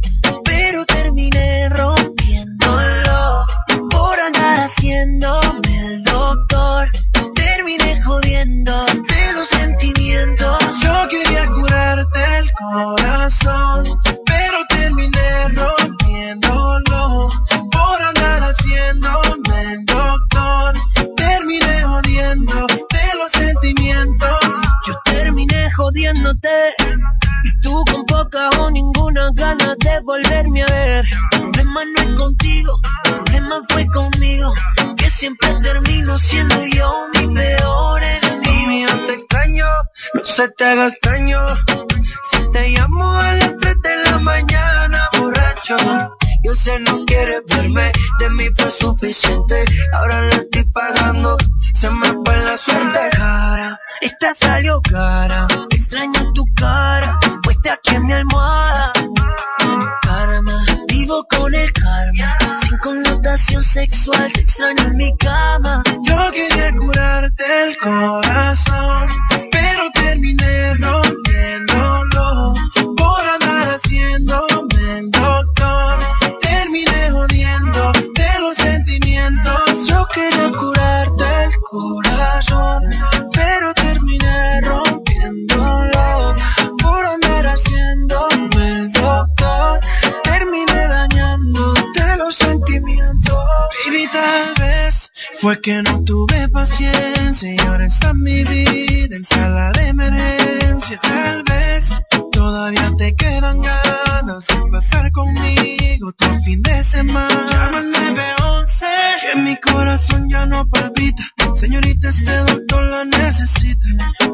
y tú con poca o ninguna ganas de volverme a ver. El problema no es contigo, el problema fue conmigo, que siempre termino siendo yo mi peor enemigo.
Mía, te extraño, no se te haga extraño. Si te llamo a las 3 de la mañana, borracho. Yo sé no quieres verme, de mí fue suficiente. Ahora le estoy pagando, se me fue la suerte.
Cara, esta salió cara, tu cara, puesta aquí en mi almohada. Karma, vivo con el karma, sin connotación sexual, te extraño en mi cama.
Yo quería curarte el corazón, fue que no tuve paciencia y ahora está mi vida en sala de emergencia. Tal vez todavía te quedan ganas de pasar conmigo otro fin de semana. Llama al 911 que mi corazón ya no palpita. Señorita, este doctor la necesita.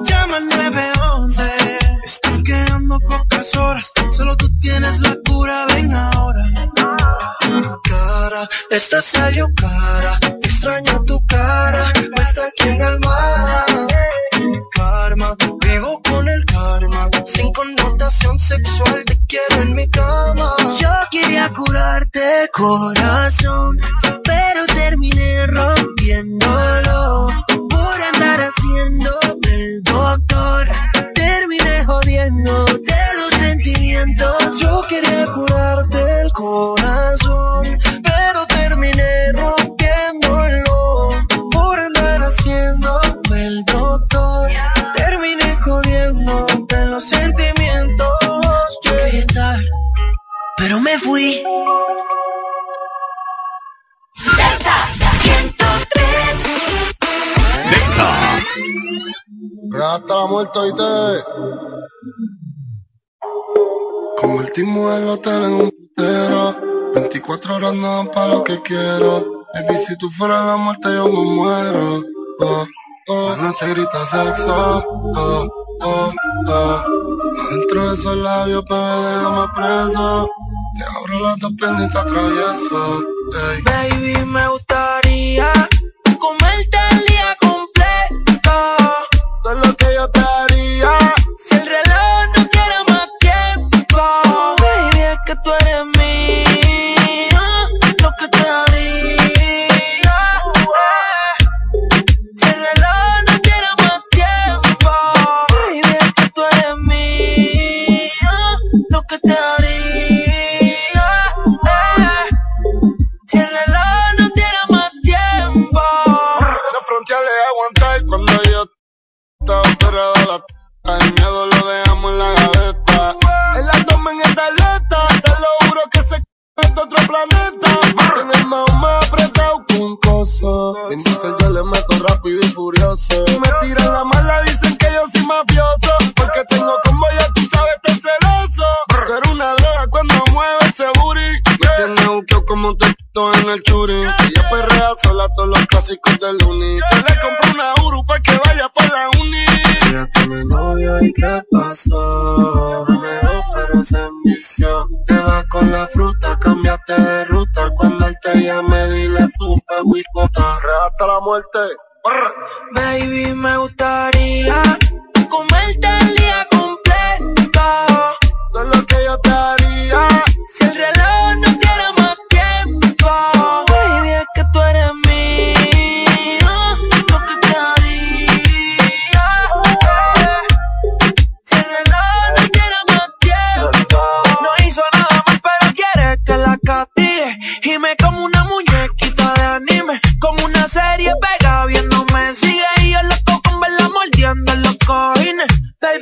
Llama al 911. Están quedando pocas horas. Solo tú tienes la esta salió cara. Extraño tu cara. Puesta aquí en la almohada. Karma, vivo con el karma. Sin connotación sexual, te quiero en mi cama.
Yo quería curarte corazón, pero terminé rompiéndolo
Hasta la muerte hoy te Convertimos el hotel en un putero. 24 horas nada para lo que quiero. Baby, si tú fueras la muerte yo me muero. Oh, oh. La noche grita sexo. Oh, oh, oh. Adentro de esos labios, bebé, déjame preso. Te abro las dos piernas y te atravieso. Ey.
Baby, me gustaría comerte El miedo lo
dejamos en la gaveta. El abdomen
es de aleta. Te lo juro que se es de otro planeta. En el mao más apretado que un coso. En yo le meto rápido y furioso. Me tiran la mala, dicen que yo soy mafioso. Porque tengo como ya tú sabes, te celoso. Tú eres una
loca cuando mueve ese booty. Me tiene buqueo como te en el churi. Ella perrea sola todos los clásicos del uni. Yo le compro una Uru y qué pasó. Me pero se envició. Te vas con la fruta, cambiaste de ruta. Cuando él te llame, dile pupa, huipota. Hasta la muerte.
Baby, me gustaría comerte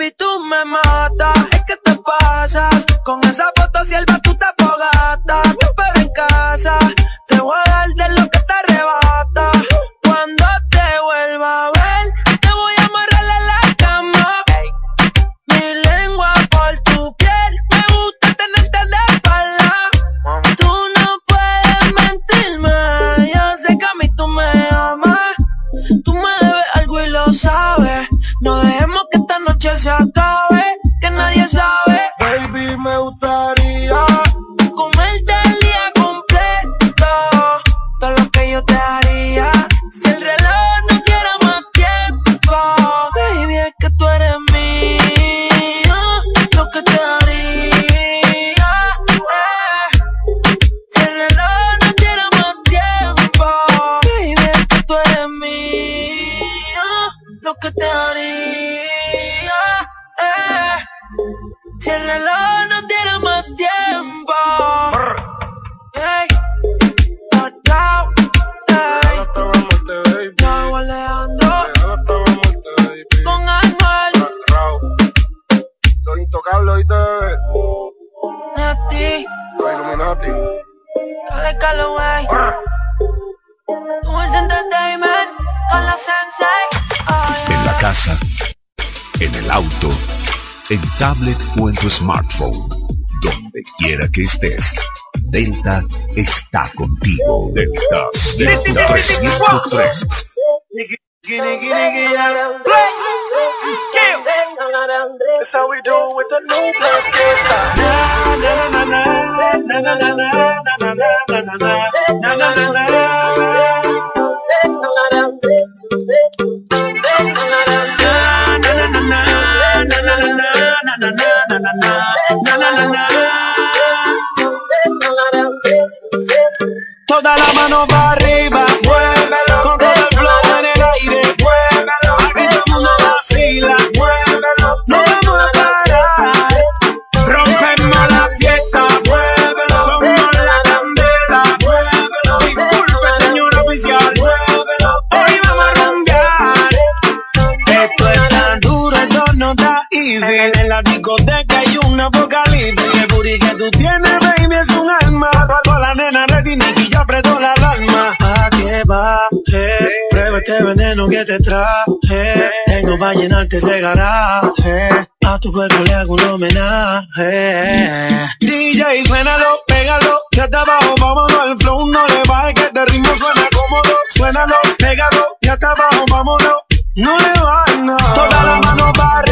Baby, tú me matas. Es que te pasas. Con esa foto sierva tú te noche se acabe. Que nadie sabe.
En tablet o en tu smartphone, donde quiera que estés, Delta está contigo. Delta 103.3.
That's how we do with the new
Toda mano para arriba, muévelo. Con todo el flow en el aire, muévelo. Aquí todo el mundo vacila, muévelo. No vamos a parar. Rompemos la fiesta, muévelo. Somos la candela, muévelo. Disculpe, señor oficial, muévelo. Hoy vamos a rumbear. Esto es tan duro, esto no está easy. En la discoteca hay un apocalipsis. Que tú tienes, que te traje. Tengo para llenarte ese garaje. A tu cuerpo le hago un homenaje. DJ, suénalo, pégalo. Que hasta abajo, vámonos. El flow no le baje, que este ritmo suena cómodo. Suénalo, pégalo. Que hasta abajo, vámonos. No le bajes nada. Toda la mano para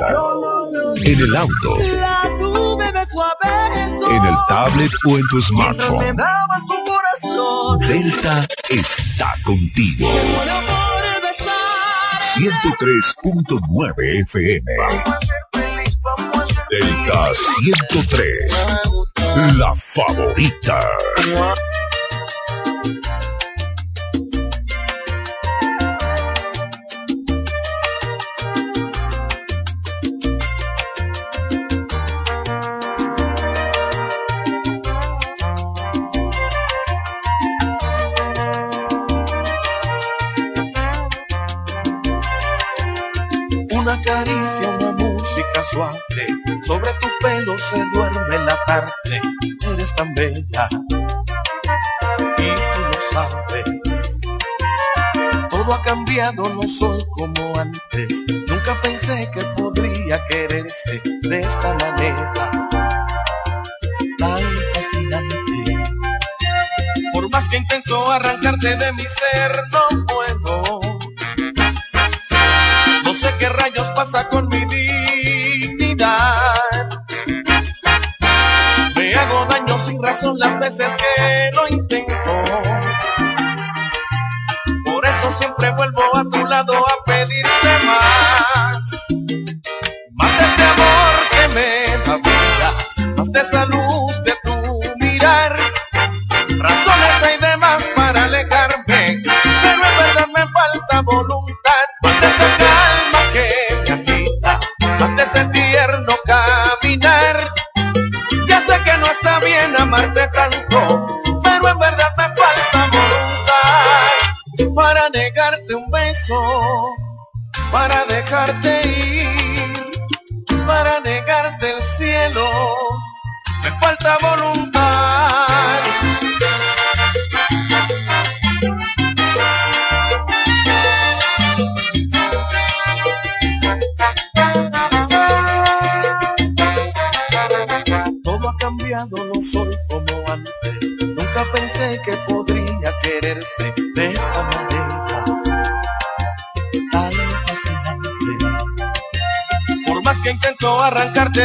en el
auto, en el tablet o en tu smartphone. Delta está contigo. 103.9 FM. Delta 103, la favorita.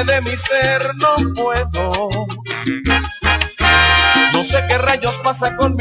de mi ser no puedo. No sé qué rayos pasa con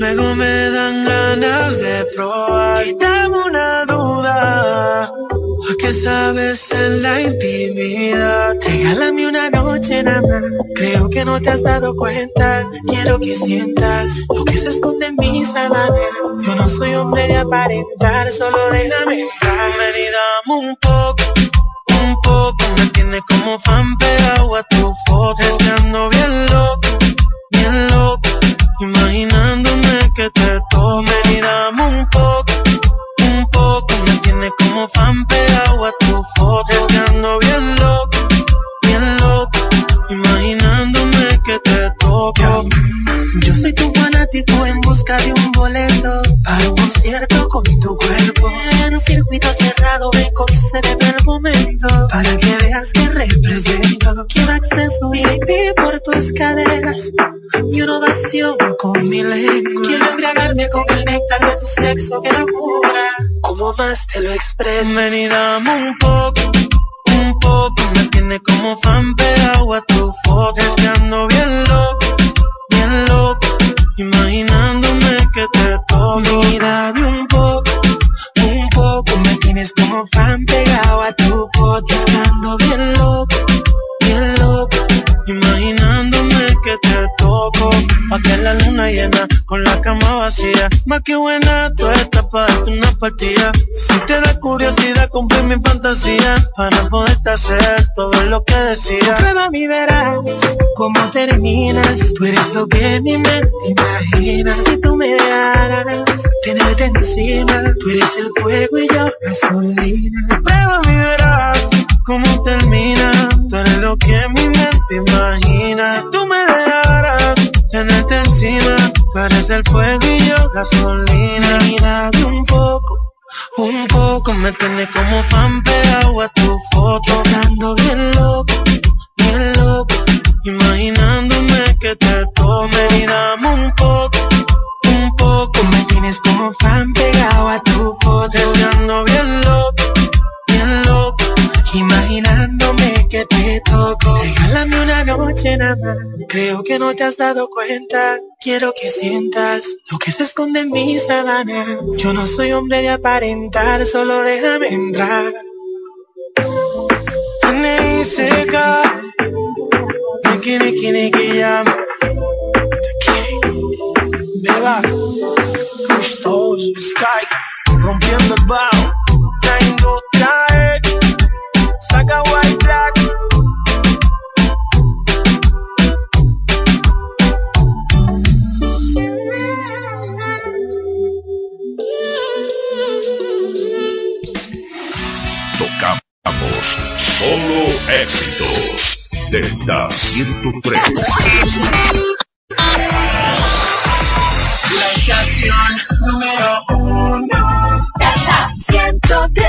luego me dan ganas de probar. Quítame una duda, ¿a qué sabes en la intimidad? Regálame una noche nada más, creo que no te has dado cuenta. Quiero que sientas lo que se esconde en mis sábanas. Yo no soy hombre de aparentar, solo déjame entrar. Ven y dame un poco, un poco. Me tiene como fan pegado a tu foto. Es que ando bien con tu cuerpo. En un circuito cerrado me concede el momento para que veas que represento. Quiero acceso VIP por tus caderas y una ovación con mi lengua. Quiero embriagarme con el néctar de tu sexo, que locura. Como más te lo expreso. Ven y dame un poco, un poco. Me tiene como fan pegado a tu foto. Es que ando bien loco, bien loco. Imaginándome que te toco. Tienes como fan pegado a tu foto. Es que ando bien loco, bien loco. Imaginándome que te toco. Pa' que la luna llena con la cama vacía. Más que buena, tú estás para darte una partida. Si te da curiosidad, cumplir mi fantasía. Para poderte hacer todo lo que decía. Prueba mi verás cómo terminas. Tú eres lo que mi mente imagina. Si tú me dejaras tenerte encima. Tú eres el fuego y yo gasolina. Prueba mi verás cómo termina. Tú eres lo que mi mente imagina. Si tú me dejaras encima, tú eres el fuego y yo gasolina. Y un poco, un poco, me tienes como fan pegado a tu foto. Estando bien loco, bien loco, imaginándome que te tome. Y dame un poco, un poco, me tienes como fan pegado a tu foto. Estando bien creo que no te has dado cuenta. Quiero que sientas lo que se esconde en mis sábanas. Yo no soy hombre de aparentar, solo déjame entrar. Neiseka, Niki Niki Niki Yam, Beba, Custos, Sky, rompiendo el bajo,
Tocamos solo éxitos. Delta 103.
La estación número uno. Delta 103.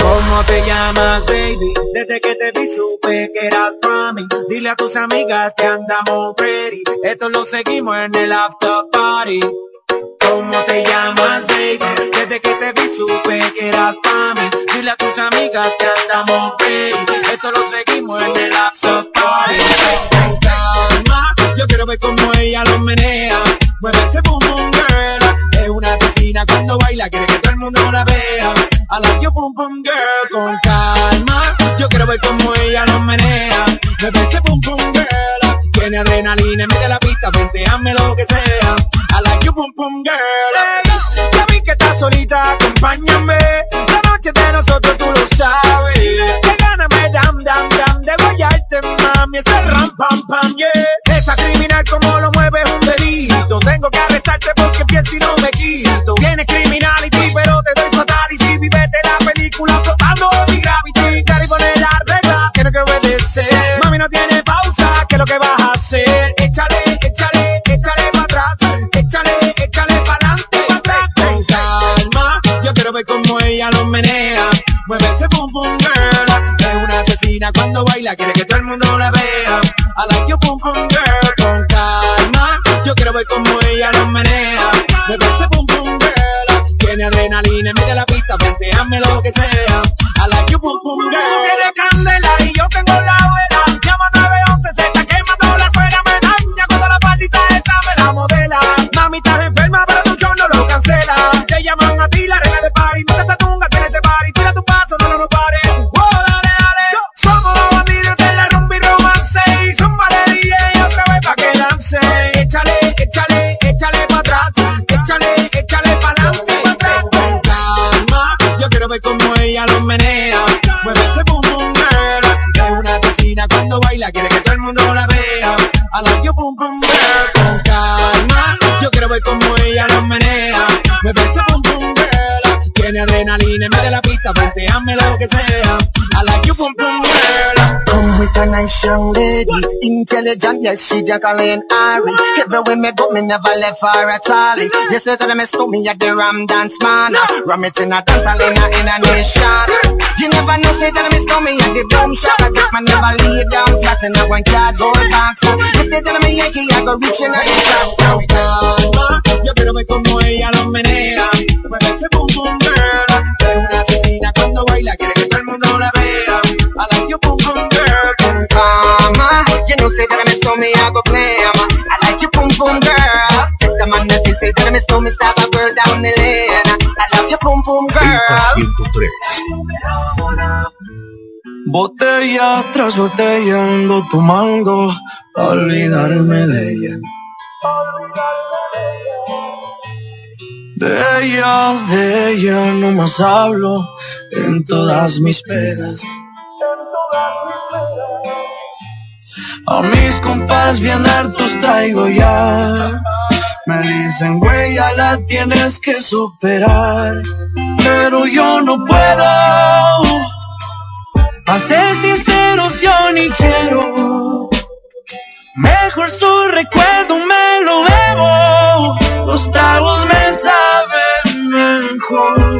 ¿Cómo te llamas, baby? Desde que te vi supe que eras. Dile a tus amigas que andamos ready. Esto lo seguimos en el after party. ¿Cómo te llamas, baby? Desde que te vi supe que eras mí. Dile a tus amigas que andamos ready. Esto lo seguimos en el after party. Calma, yo quiero ver cómo ella lo menea. Mueve ese boom boom girl. Tiene adrenalina, mete la pista, venteame lo que
young lady, intelligent, yes, she Jacqueline Ari. Everywhere me go, me never left for a tally. You say them, me stole me at the Ram Dance Man. Ram it in a dance hall in a, in a nation. You never know, say them, me stole me at the boom shop. I take my never lay down flat in a one cardboard box. You say them, me Yankee, I go reach in a the top. So
calma, yo quiero ver cómo ella lo menea.
Me, I like you, boom boom girl. Take the man that say, that me stole me, stab a girl down the lane. I love you, boom boom girl.
Delta 103.
Botella tras botella ando tomando a olvidarme de ella. De ella, de ella no más hablo en todas mis pedas. A mis compas bien hartos traigo ya. Me dicen, güey, ya la tienes que superar. Pero yo no puedo. A ser sinceros, yo ni quiero. Mejor su recuerdo me lo bebo. Los tragos me saben mejor.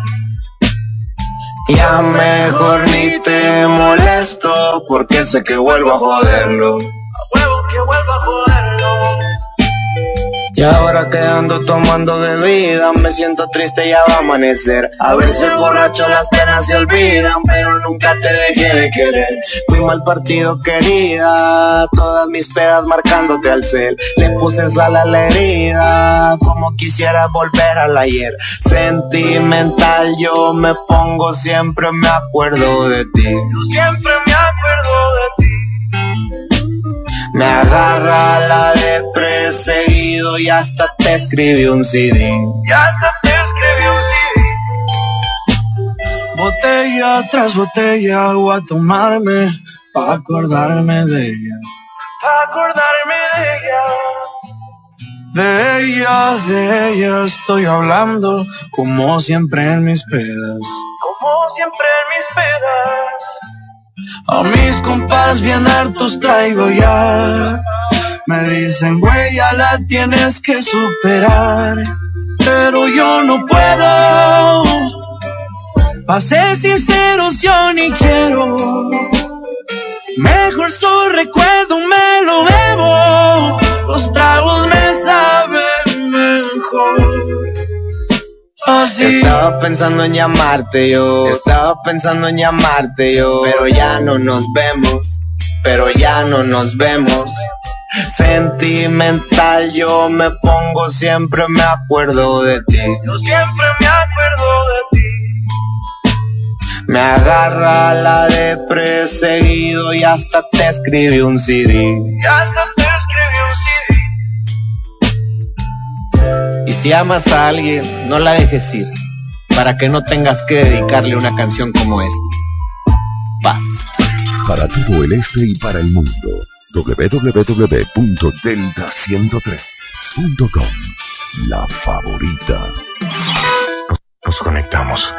Ya mejor ni te molesto, porque sé que vuelvo a joderlo.
Huevo que vuelva a joderlo.
Y ahora que ando tomando bebida, me siento triste, ya va a amanecer. A veces borracho las penas se olvidan, pero nunca te dejé de querer. Fui mal partido querida, todas mis pedas marcándote al cel. Le puse sal a la herida, como quisiera volver al ayer. Sentimental yo me pongo, siempre me acuerdo de ti.
Siempre Me
agarra la de perseguido y hasta te escribí un CD.
Y hasta te escribí un CD. Botella tras botella voy a tomarme pa' acordarme de ella. Pa' acordarme de ella. De ella, de ella estoy hablando como siempre en mis pedas. Como siempre en mis pedas. A mis compas bien hartos traigo ya. Me dicen, güey, ya la tienes que superar. Pero yo no puedo. Pa' ser sinceros, yo ni quiero. Mejor su recuerdo me lo bebo. Los tragos me saben mejor.
Estaba pensando en llamarte yo, estaba pensando en llamarte yo, pero ya no nos vemos, pero ya no nos vemos. Sentimental yo me pongo, siempre me acuerdo de ti.
Yo siempre me acuerdo de ti.
Me agarra la de perseguido y hasta te escribí un CD.
Y hasta te
Y si amas a alguien, no la dejes ir, para que no tengas que dedicarle una canción como esta. Paz.
Para todo el este y para el mundo, www.delta103.com. La favorita.
Nos conectamos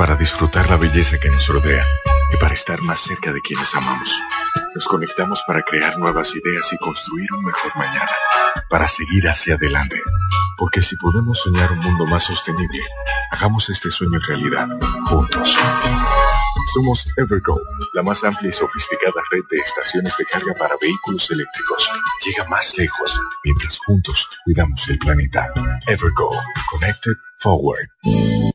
para disfrutar la belleza que nos rodea y para estar más cerca de quienes amamos. Nos conectamos para crear nuevas ideas y construir un mejor mañana, para seguir hacia adelante. Porque si podemos soñar un mundo más sostenible, hagamos este sueño realidad, juntos. Somos Evergo, la más amplia y sofisticada red de estaciones de carga para vehículos eléctricos. Llega más lejos mientras juntos cuidamos el planeta. Evergo, Connected Forward.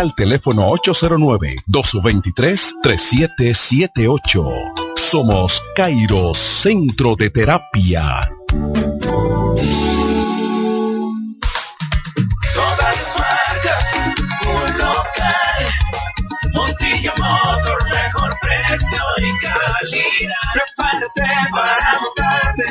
al teléfono 809-223-3778. Somos Cairo Centro de Terapia.
Todas las marcas, un local. Montilla Motor, mejor precio y calidad. Prepárate para montarte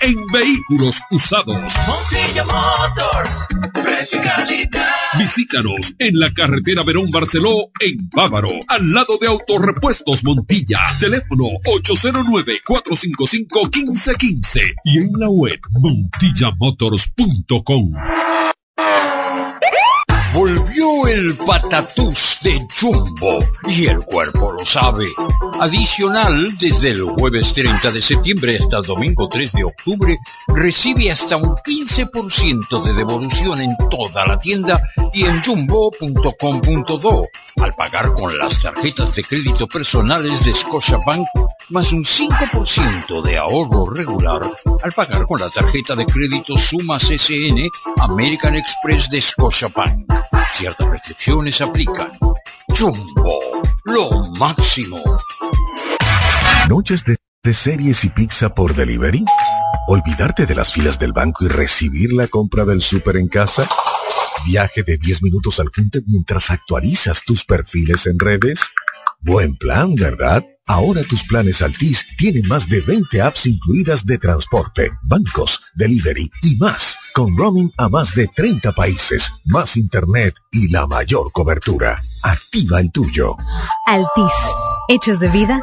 en vehículos usados.
Montilla Motors, precio y calidad.
Visítanos en la carretera Verón Barceló, en Bávaro, al lado de Autorepuestos Montilla. Teléfono 809-455-1515 y en la web montillamotors.com.
Volvió el patatús de Jumbo y el cuerpo lo sabe. Adicional, desde el jueves 30 de septiembre hasta el domingo 3 de octubre, recibe hasta un 15% de devolución en toda la tienda y en jumbo.com.do al pagar con las tarjetas de crédito personales de Scotiabank, más un 5% de ahorro regular al pagar con la tarjeta de crédito Sumas SN American Express de Scotiabank. Ciertas restricciones aplican. Jumbo, lo máximo.
¿Noches de, de series y pizza por delivery? ¿Olvidarte de las filas del banco y recibir la compra del súper en casa? ¿Viaje de 10 minutos al punto mientras actualizas tus perfiles en redes? Buen plan, ¿verdad? Ahora tus planes Altis tienen más de 20 apps incluidas de transporte, bancos, delivery y más, con roaming a más de 30 países, más internet y la mayor cobertura. Activa el tuyo.
Altis, hechos de vida,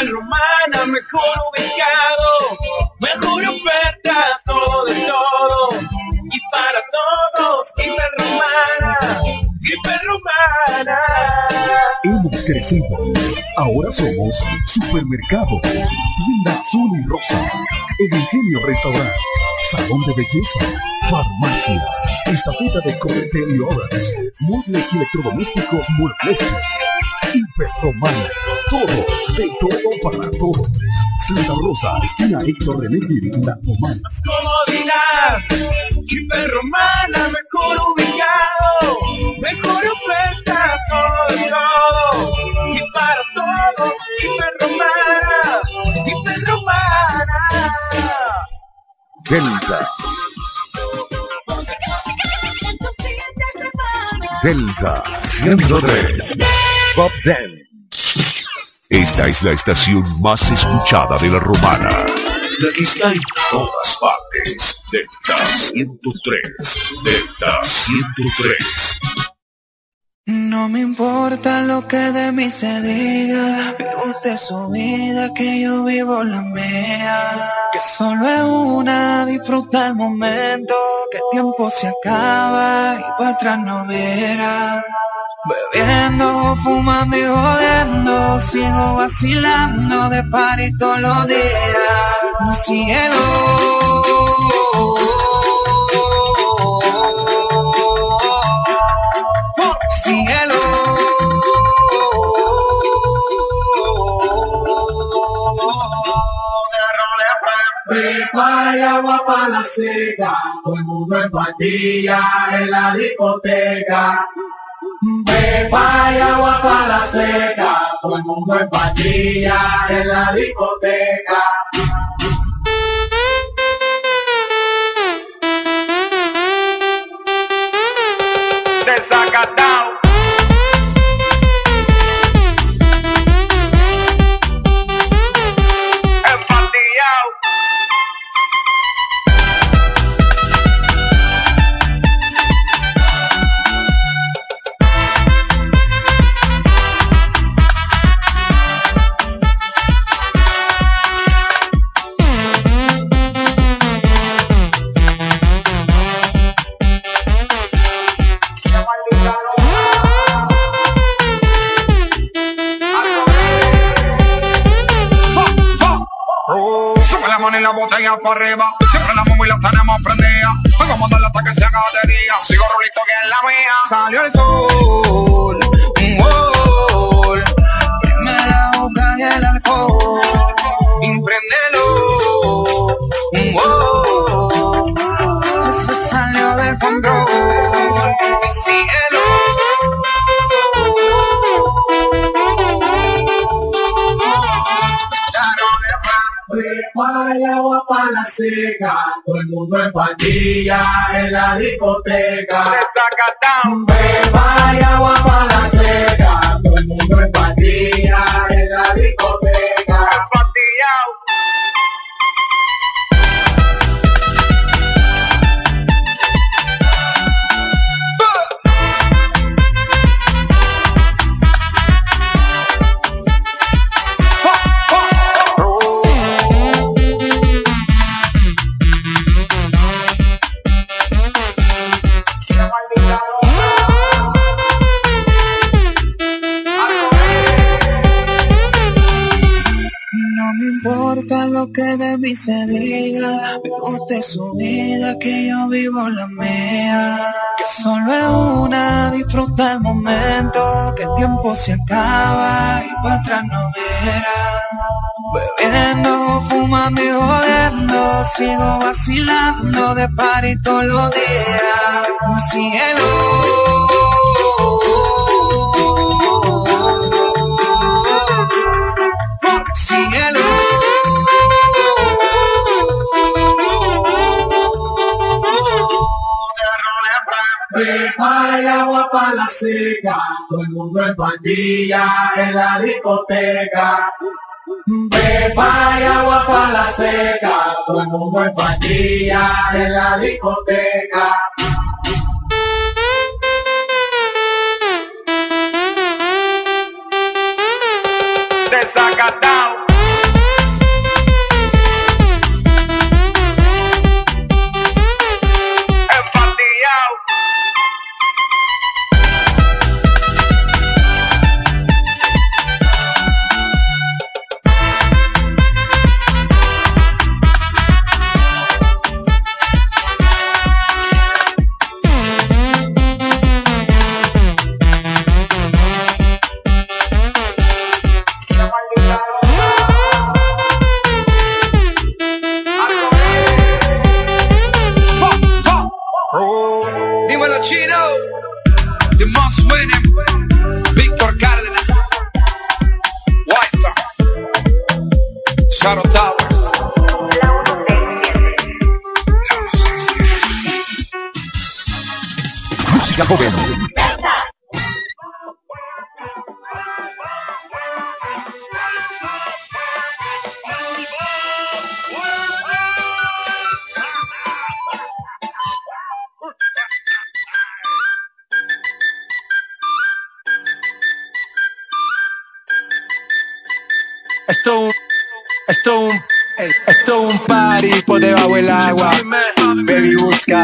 Romana, mejor ubicado, mejor ofertas, todo de todo, y para todos, Hiperromana, Hiperromana.
Hemos crecido. Ahora somos supermercado, tienda azul y rosa, el ingenio restaurante, salón de belleza, farmacia, estafeta de corte y horas, muebles electrodomésticos Mulfleski, Hiperromana, todo, de todo para todo. Santa Rosa, esquina Héctor René La Romana.
Comodidad, hiperromana, mejor ubicado, mejor ofertas, todo y todo. Y para todos, hiperromana, hiperromana.
Delta. Delta 103. Bob Den.
Esta es la estación más escuchada de la romana. La que está en todas partes. Delta 103. Delta 103.
No me importa lo que de mí se diga, vive usted su vida, que yo vivo la mía. Que solo es una, disfruta el momento, que el tiempo se acaba y para atrás no verá. Bebiendo, fumando y jodiendo, sigo vacilando de todos los días. Cielo. Cielo.
Vaya agua para la seca, todo el mundo en patilla en la discoteca. Pepa y agua para la seca, todo el mundo en patilla en la discoteca.
Botella para arriba. Siempre la y la tenemos prendida. Vamos a darle hasta que se haga de día. Sigo rulito que es la mía. Salió el sol.
Y
agua para la seca, todo el mundo en patilla en la discoteca. Pepa y agua para la seca, todo el mundo en patilla en la discoteca.
De mí se diga, me guste su vida, que yo vivo la mía. Que solo es una, disfruta el momento, que el tiempo se acaba y para atrás no verá. Bebiendo, fumando y jodiendo, sigo vacilando de party todos los días.
Para la seca, todo el mundo en pandilla en la discoteca. Beba y agua para la seca, todo el mundo en pandilla en la discoteca.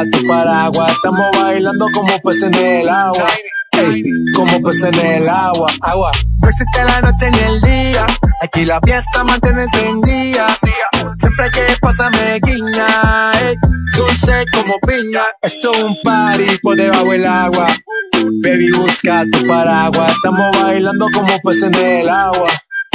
Tu paraguas. Estamos bailando como pues en el agua. Ey, como pues en el agua, agua. No existe la noche ni el día. Aquí la fiesta mantiene encendida. Siempre que pasa me guiña. ey, dulce como piña. Esto un party por debajo del agua. Baby, busca tu paraguas. Estamos bailando como pues en el agua.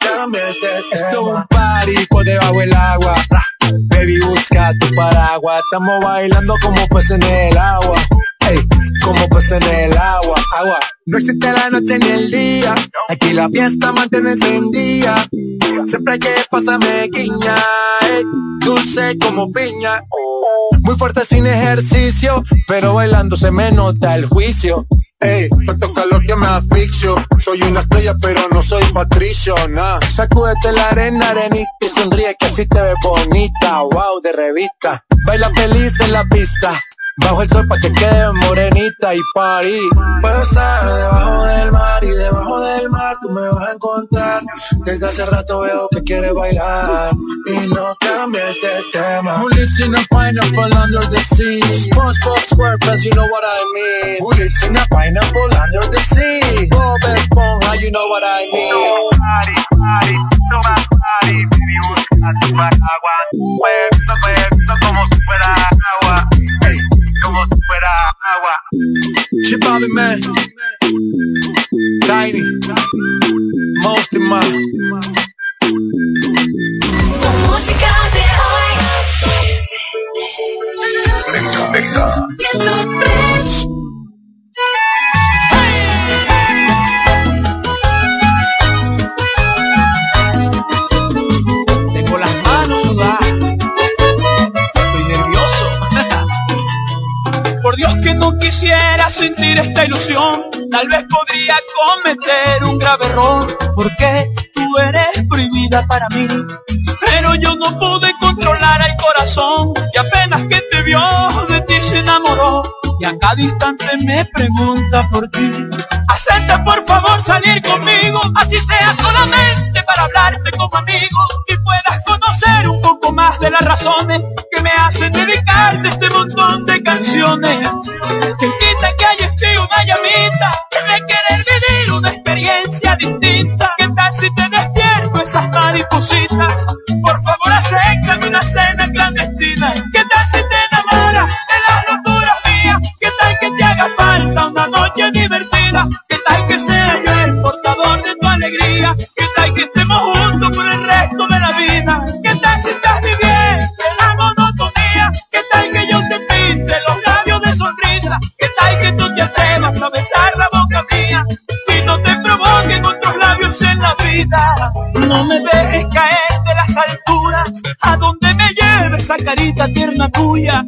Esto es un party por debajo del agua. Baby, busca tu paraguas. Estamos bailando como pues en el agua. Ey, como pues en el agua, agua. No existe la noche ni el día. Aquí la fiesta mantiene encendida. Siempre que pasa me guiña. dulce como piña. Muy fuerte sin ejercicio, pero bailando se me nota el juicio. Ey, tanto calor que me asfixio. Soy una estrella, pero no soy patricio, nah. Sacúdete la arena, arenita y sonríe que así te ves bonita. Wow, de revista. Baila feliz en la pista. Bajo el sol pa' que quede morenita y party. Puedo estar debajo del mar y debajo del mar tú me vas a encontrar. Desde hace rato veo que quieres bailar y no cambies de tema. Who lives in a pineapple under the sea? SpongeBob SquarePants, you know what I mean. Who lives in a pineapple under the sea? Bob Esponja, you know what I mean. Party, party, toma party, baby, busca tu agua. Chip Bobby Man. Tiny.
para mí. Pero yo no pude controlar el corazón y apenas que te vio de ti se enamoró y a cada instante me pregunta por ti. Acepta por favor salir conmigo, así sea solamente para hablarte como amigo y puedas conocer un poco más de las razones que me hacen dedicarte este montón de canciones. carita tierna tuya.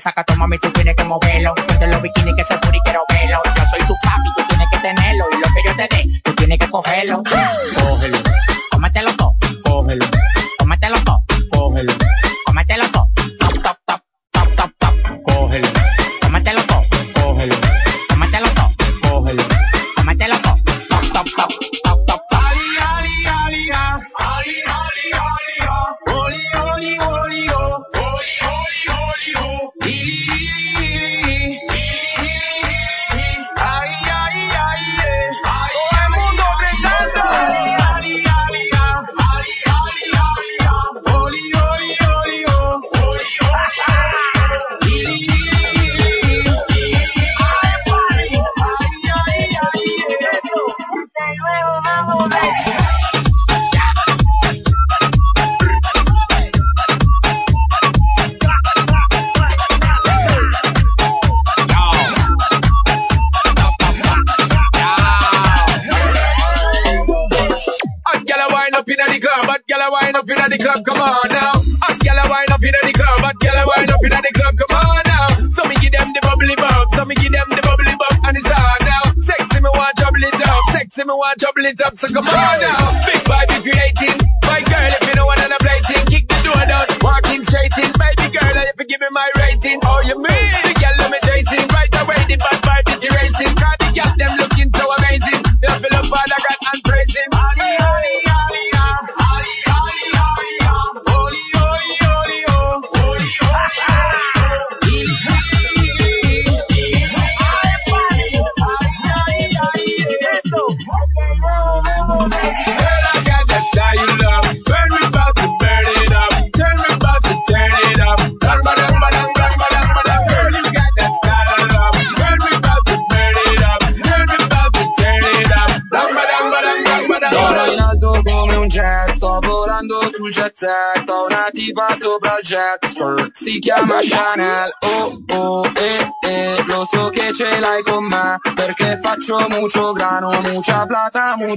saca, toma mi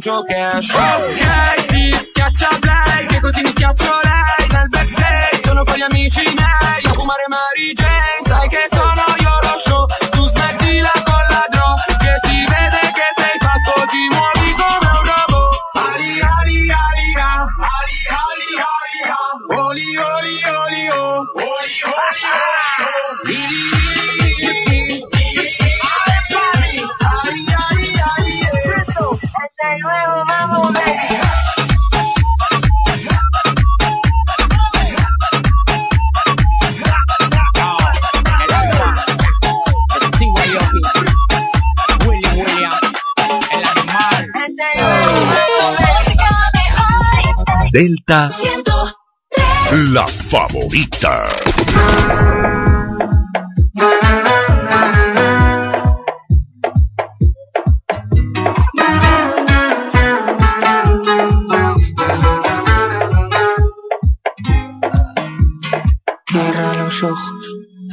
Okay.
Delta, la favorita.
Cierra los ojos,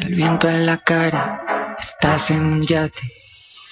el viento en la cara, estás en un yate,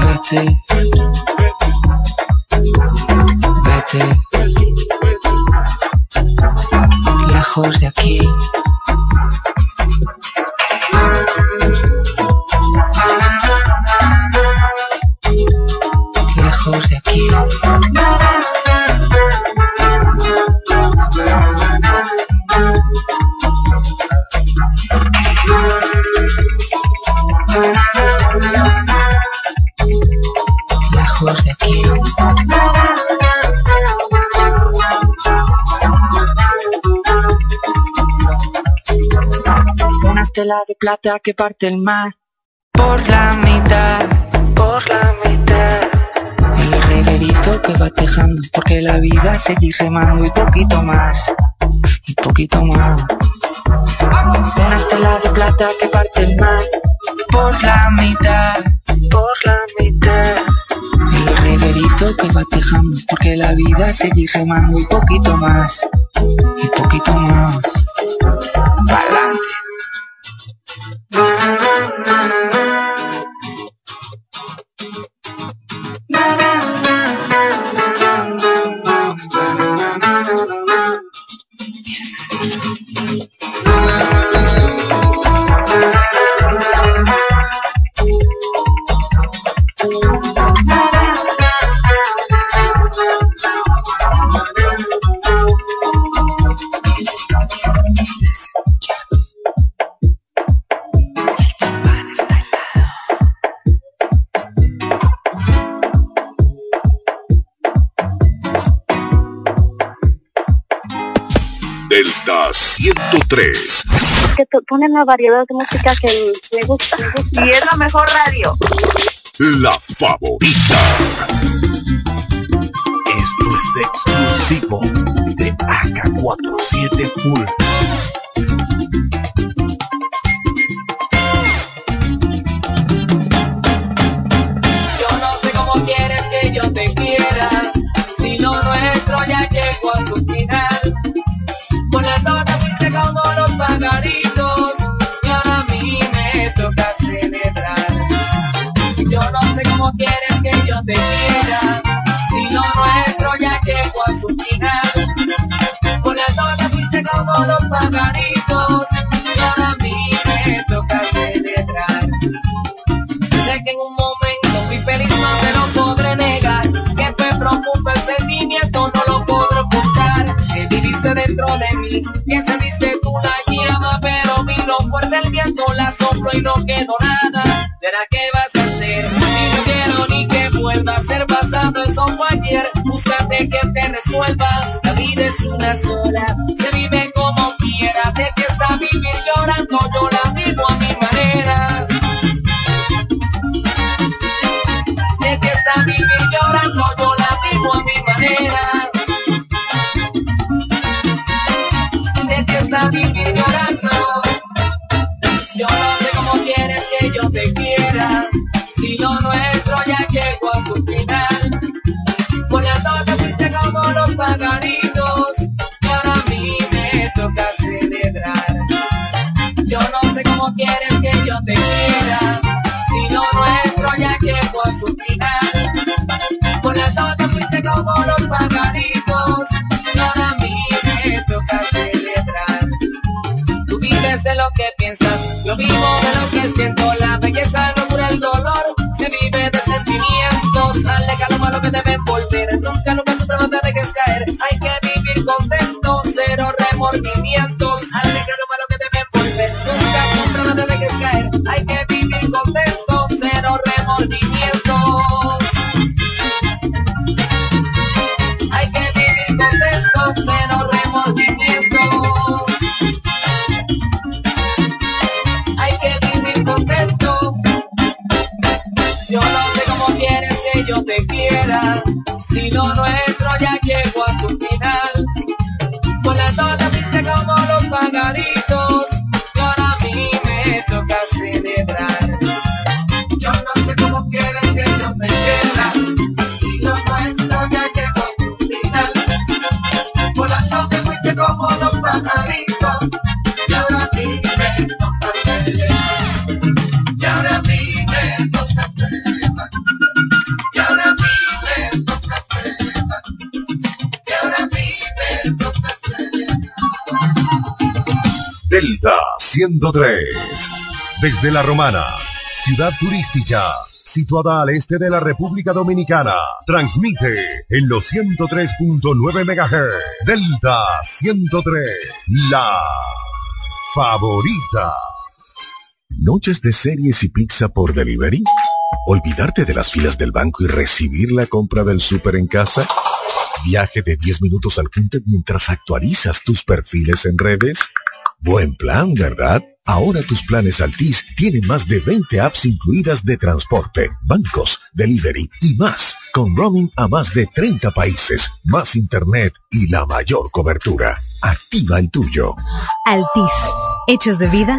Vete, vete, lejos de aquí. Lejos de aquí. De plata que parte el mar por la mitad, por la mitad. El reguerito que va tejando porque la vida sigue remando y poquito más, y poquito más. Una estela de plata que parte el mar por la mitad, por la mitad. El reguerito que va tejando porque la vida sigue remando y poquito más, y poquito más.
Thank you.
Que ponen una variedad de música que me gusta. Y es la mejor radio.
La favorita.
Esto es exclusivo de AK47 Full.
Te si lo nuestro ya llegó a su final. Con la te fuiste como los pagaritos, y ahora a mí me toca celebrar. Sé que en un momento fui feliz, no te lo podré negar. Que me preocupa el sentimiento, no lo podré ocultar. Que viviste dentro de mí, que encendiste tú la llama, pero vino fuerte el viento, la sopló y no quedó nada. Es una sola, se vive como quiera. De que está vivir llorando, yo la vivo a mi manera. de que está vivir llorando, yo la vivo a mi manera.
103. Desde La Romana, ciudad turística, situada al este de la República Dominicana, transmite en los 103.9 MHz. Delta 103, la favorita.
¿Noches de series y pizza por delivery? ¿Olvidarte de las filas del banco y recibir la compra del súper en casa? ¿Viaje de 10 minutos al punto mientras actualizas tus perfiles en redes? Buen plan, ¿verdad? Ahora tus planes Altis tienen más de 20 apps incluidas de transporte, bancos, delivery y más, con roaming a más de 30 países, más internet y la mayor cobertura. Activa el tuyo.
Altis, hechos de vida,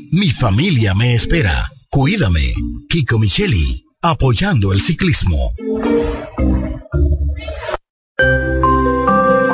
mi familia me espera. Cuídame. Kiko Micheli, apoyando el ciclismo.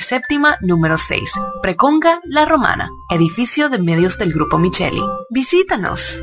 séptima número 6, Preconga La Romana, edificio de medios del Grupo Micheli. Visítanos.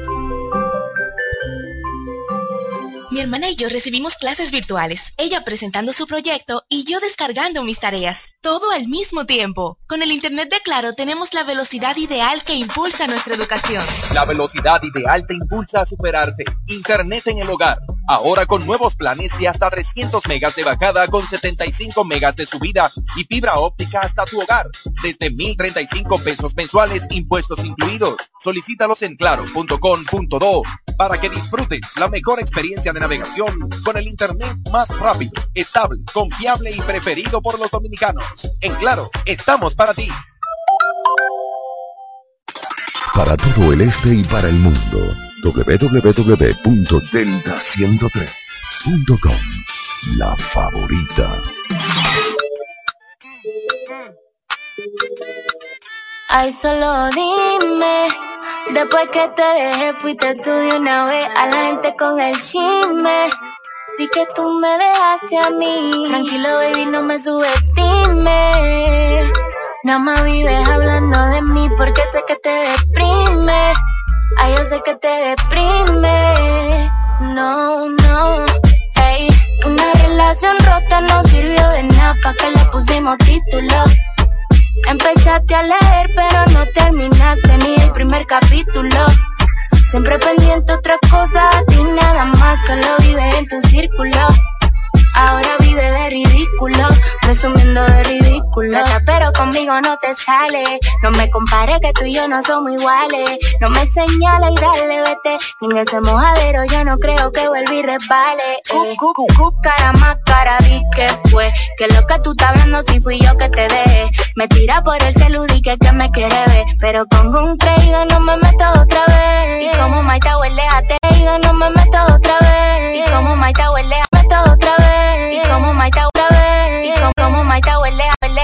Mi hermana y yo recibimos clases virtuales, ella presentando su proyecto y yo descargando mis tareas, todo al mismo tiempo. Con el Internet de Claro tenemos la velocidad ideal que impulsa nuestra educación.
La velocidad ideal te impulsa a superarte. Internet en el hogar. Ahora con nuevos planes de hasta 300 megas de bajada con 75 megas de subida y fibra óptica hasta tu hogar. Desde 1035 pesos mensuales, impuestos incluidos. Solicítalos en claro.com.do para que disfrutes la mejor experiencia de navegación con el Internet más rápido, estable, confiable y preferido por los dominicanos. En Claro, estamos para ti.
Para todo el este y para el mundo, www.delta103.com. La favorita.
Ay, solo dime. Después que te dejé, fuiste tú de una vez a la gente con el chisme. Di que tú me dejaste a mí. Tranquilo, baby, no me subestimes. Nada más vives hablando de mí porque sé que te deprime. Ay, yo sé que te deprime. No, no. Ey, una relación rota no sirvió de nada pa' que le pusimos título. Empezaste a leer, pero no terminaste ni el primer capítulo. Siempre pendiente otra cosa, a ti nada más, solo vive en tu círculo. Ahora vive de ridículo, resumiendo de ridículo. Nada, pero conmigo no te sale. No me compare que tú y yo no somos iguales. No me señala y dale, vete. En ese mojadero yo no creo que vuelva y resbale. Eh. Cúcara más cara, vi que fue. Que lo que tú estás hablando si fui yo que te dejé. Me tira por el celular y que, que me quiere ver. Pero con un creído no me meto otra vez. Y como Maita huele a teído, no me meto otra vez. Y como Maita huele a y como Maita una vez, y como, Maita huele, huele